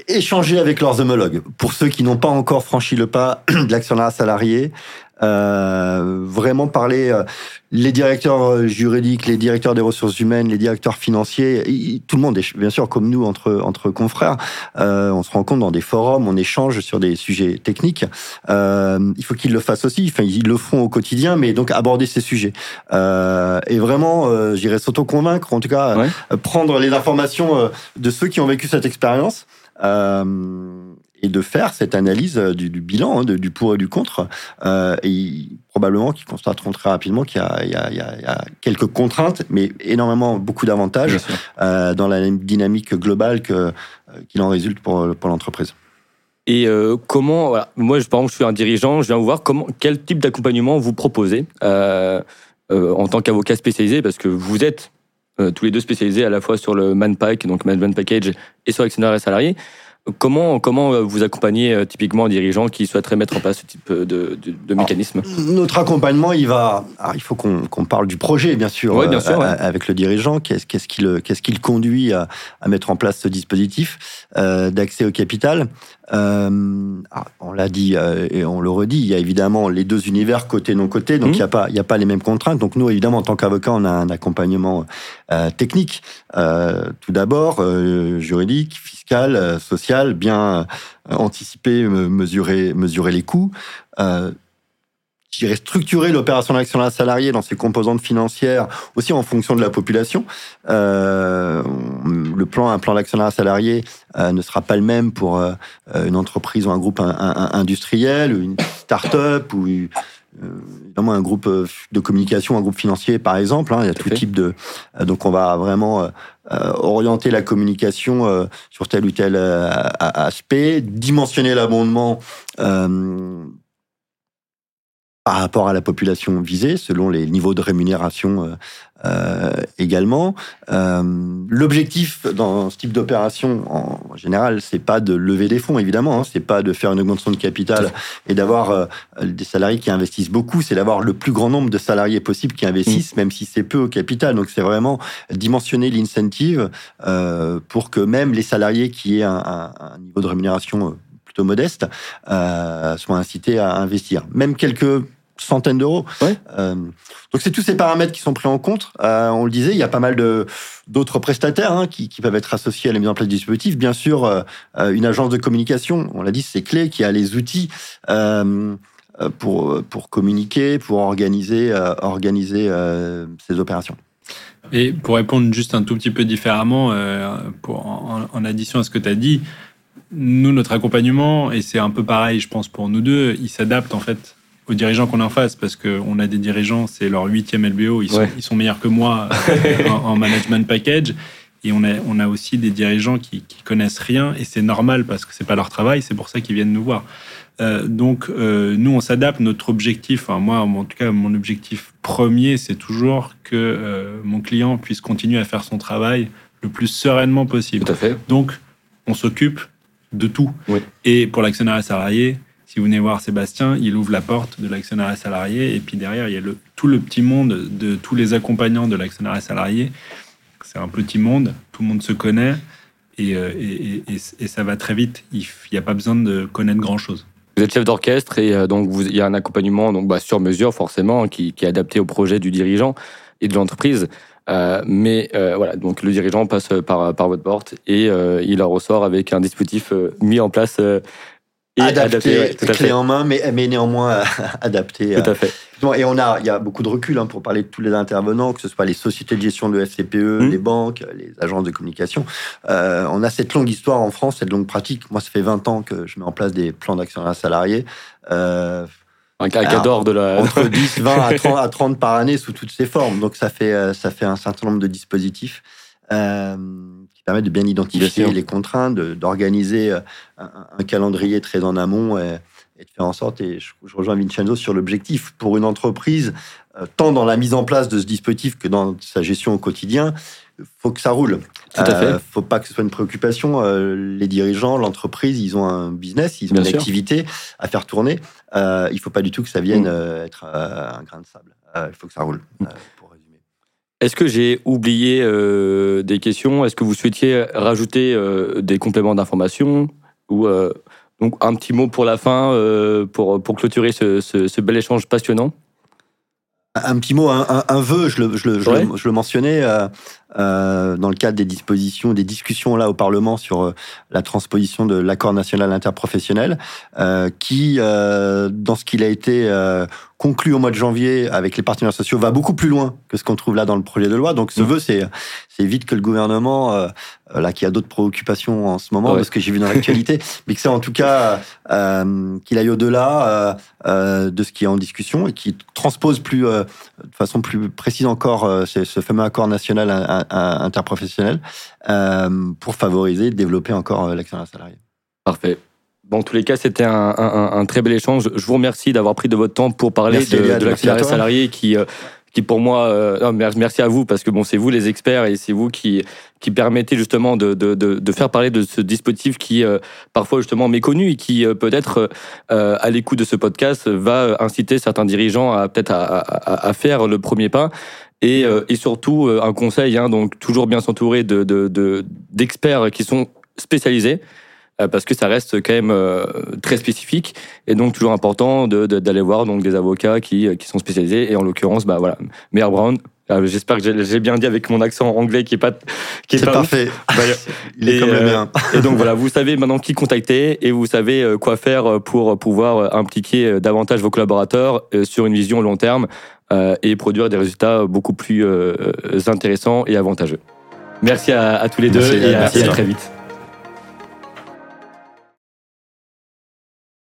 S3: échanger avec leurs homologues. Pour ceux qui n'ont pas encore franchi le pas (clears throat) de l'actionnariat salarié, euh, vraiment parler euh, les directeurs euh, juridiques, les directeurs des ressources humaines, les directeurs financiers, tout le monde est bien sûr comme nous entre entre confrères. on se rencontre dans des forums, on échange sur des sujets techniques. il faut qu'ils le fassent aussi. Enfin, ils le font au quotidien, mais donc aborder ces sujets et vraiment, j'irais s'auto-convaincre, en tout cas, prendre les informations de ceux qui ont vécu cette expérience. Euh, et de faire cette analyse euh, du, bilan, hein, du pour et du contre. Euh, et probablement qu'ils constateront très rapidement qu'il y, y, y, a quelques contraintes, mais énormément beaucoup d'avantages euh, dans la dynamique globale qu'il en résulte pour, pour l'entreprise.
S1: Et euh, comment, voilà, moi, par exemple, je suis un dirigeant, je viens vous voir comment, quel type d'accompagnement vous proposez en tant qu'avocat spécialisé, parce que vous êtes tous les deux spécialisés à la fois sur le Manpack, donc Management Package, et sur l'actionnaire et salarié. Comment, comment euh, vous accompagnez euh, typiquement un dirigeant qui souhaiterait mettre en place ce type euh, de, de, mécanisme?
S3: Notre accompagnement, il va. il faut qu'on parle du projet, bien sûr,
S1: bien sûr
S3: avec le dirigeant. Qu'est-ce qu'est-ce qui le qu'est-ce qui le conduit à, à, mettre en place ce dispositif d'accès au capital? Euh, ah, On l'a dit et on le redit. Il y a évidemment les deux univers côté non côté, donc mmh. il n'y a pas il y a pas les mêmes contraintes. Donc nous, évidemment, en tant qu'avocat, on a un accompagnement technique, tout d'abord juridique, fiscal, social bien euh, anticiper, mesurer, mesurer les coûts. Euh, j'irais structurer l'opération d'actionnariat salarié dans ses composantes financières aussi en fonction de la population. Euh, le plan, un plan d'actionnariat salarié euh, ne sera pas le même pour une entreprise ou un groupe industriel, ou une start-up ou évidemment un groupe de communication, un groupe financier par exemple. Hein, il y a tout, type de. donc on va vraiment euh, orienter la communication euh, sur tel ou tel euh, aspect, dimensionner l'abondement par rapport à la population visée, selon les niveaux de rémunération euh, euh, également. Euh, L'objectif dans ce type d'opération, en général, c'est pas de lever des fonds, évidemment. Hein, c'est pas de faire une augmentation de capital et d'avoir euh, des salariés qui investissent beaucoup. C'est d'avoir le plus grand nombre de salariés possible qui investissent, mm. même si c'est peu au capital. Donc, c'est vraiment dimensionner l'incentive euh, pour que même les salariés qui aient un, un, un niveau de rémunération plutôt modeste, euh, soient incités à investir. Même quelques centaines d'euros. Euh, donc c'est tous ces paramètres qui sont pris en compte. Euh, on le disait, il y a pas mal de d'autres prestataires hein, qui, qui, peuvent être associés à la mise en place du dispositif. Bien sûr, euh, une agence de communication, on l'a dit, c'est clé, qui a les outils pour pour communiquer, pour organiser organiser ces opérations.
S2: Et pour répondre juste un tout petit peu différemment, pour, en, en, addition à ce que tu as dit, nous, notre accompagnement, et c'est un peu pareil, je pense, pour nous deux, il s'adapte en fait aux dirigeants qu'on a en face, parce qu'on a des dirigeants, c'est leur huitième LBO, ils sont, ils sont meilleurs que moi (laughs) en, management package. Et on a, on a aussi des dirigeants qui, qui connaissent rien, et c'est normal parce que c'est pas leur travail, c'est pour ça qu'ils viennent nous voir. Euh, donc, euh, nous, on s'adapte. Notre objectif, enfin, moi, en tout cas, mon objectif premier, c'est toujours que euh, mon client puisse continuer à faire son travail le plus sereinement possible.
S1: Tout à fait.
S2: Donc, on s'occupe de tout. Et pour l'actionnaire salarié, si vous venez voir Sébastien, il ouvre la porte de l'actionnaire salarié. Et puis derrière, il y a le, tout le petit monde de tous les accompagnants de l'actionnaire salarié. C'est un petit monde, tout le monde se connaît. Et, et, et ça va très vite. Il n'y a pas besoin de connaître grand-chose.
S1: Vous êtes chef d'orchestre et euh, donc vous, il y a un accompagnement donc bah, sur mesure forcément qui, qui, est adapté au projet du dirigeant et de l'entreprise. Euh, mais euh, voilà, donc le dirigeant passe par, par votre porte et euh, il en ressort avec un dispositif euh, mis en place
S3: et adapté, clé en main, mais, mais néanmoins (laughs) adapté.
S1: Tout à fait.
S3: Et on a, il y a beaucoup de recul hein, pour parler de tous les intervenants, que ce soit les sociétés de gestion de FCPE, mmh. les banques, les agences de communication. Euh, on a cette longue histoire en France, cette longue pratique. Moi, ça fait 20 ans que je mets en place des plans d'actionnariat salarié.
S1: Euh, un cadre de la...
S3: Entre (laughs) 10, 20 à 30, à 30, par année sous toutes ses formes. Donc ça fait, euh, ça fait un certain nombre de dispositifs. Euh, qui permettent de bien identifier les contraintes, d'organiser un, un, calendrier très en amont et, et de faire en sorte, et je, rejoins Vincenzo sur l'objectif, pour une entreprise, euh, tant dans la mise en place de ce dispositif que dans sa gestion au quotidien, il faut que ça roule.
S1: Tout à fait.
S3: Euh, faut pas que ce soit une préoccupation. Euh, les dirigeants, l'entreprise, ils ont un business, ils ont une activité à faire tourner. Euh, il faut pas du tout que ça vienne mm. être un grain de sable. il faut que ça roule. pour résumer.
S1: Est-ce que j'ai oublié des questions? Est-ce que vous souhaitiez rajouter des compléments d'information ou donc un petit mot pour la fin, euh, pour, pour clôturer ce, ce, ce, bel échange passionnant?
S3: Un petit mot, un, un, un vœu, je le, je le, je le, je le mentionnais. Euh, euh, dans le cadre des dispositions, des discussions là au Parlement sur euh, la transposition de l'accord national interprofessionnel, euh, qui, euh, dans ce qu'il a été euh, conclu au mois de janvier avec les partenaires sociaux, va beaucoup plus loin que ce qu'on trouve là dans le projet de loi. Donc, ce mmh. vœu, c'est c'est vite que le gouvernement, là, qui a d'autres préoccupations en ce moment, ouais. de ce que j'ai vu dans l'actualité, (laughs) mais que c'est en tout cas qu'il aille au-delà de ce qui est en discussion et qui transpose plus, de façon plus précise encore, ce fameux accord national interprofessionnel euh, pour favoriser et développer encore euh, l'actionnariat salarié.
S1: Parfait. Bon, en tous les cas, c'était un, un, un, très bel échange. Je vous remercie d'avoir pris de votre temps pour parler merci de, de l'actionnariat salarié qui, euh, qui pour moi, euh, non, merci à vous parce que bon, c'est vous les experts et c'est vous qui qui permettez justement de, de, faire parler de ce dispositif qui euh, parfois justement méconnu et qui euh, peut-être à l'écoute de ce podcast va inciter certains dirigeants à peut-être à, à, à, faire le premier pas et, euh, et surtout un conseil, hein, donc toujours bien s'entourer de d'experts qui sont spécialisés euh, parce que ça reste quand même euh, très spécifique. Et donc toujours important d'aller de, de, voir donc des avocats qui, euh, qui sont spécialisés. Et en l'occurrence bah voilà Meyer Brown. J'espère que j'ai bien dit avec mon accent anglais qui est pas
S3: qui est, est pas parfait. (laughs) Bah, Il est et, comme le mien.
S1: et donc voilà, (laughs) vous savez maintenant qui contacter et vous savez quoi faire pour pouvoir impliquer davantage vos collaborateurs sur une vision long terme et produire des résultats beaucoup plus intéressants et avantageux. Merci à, à tous les deux et à, à très vite.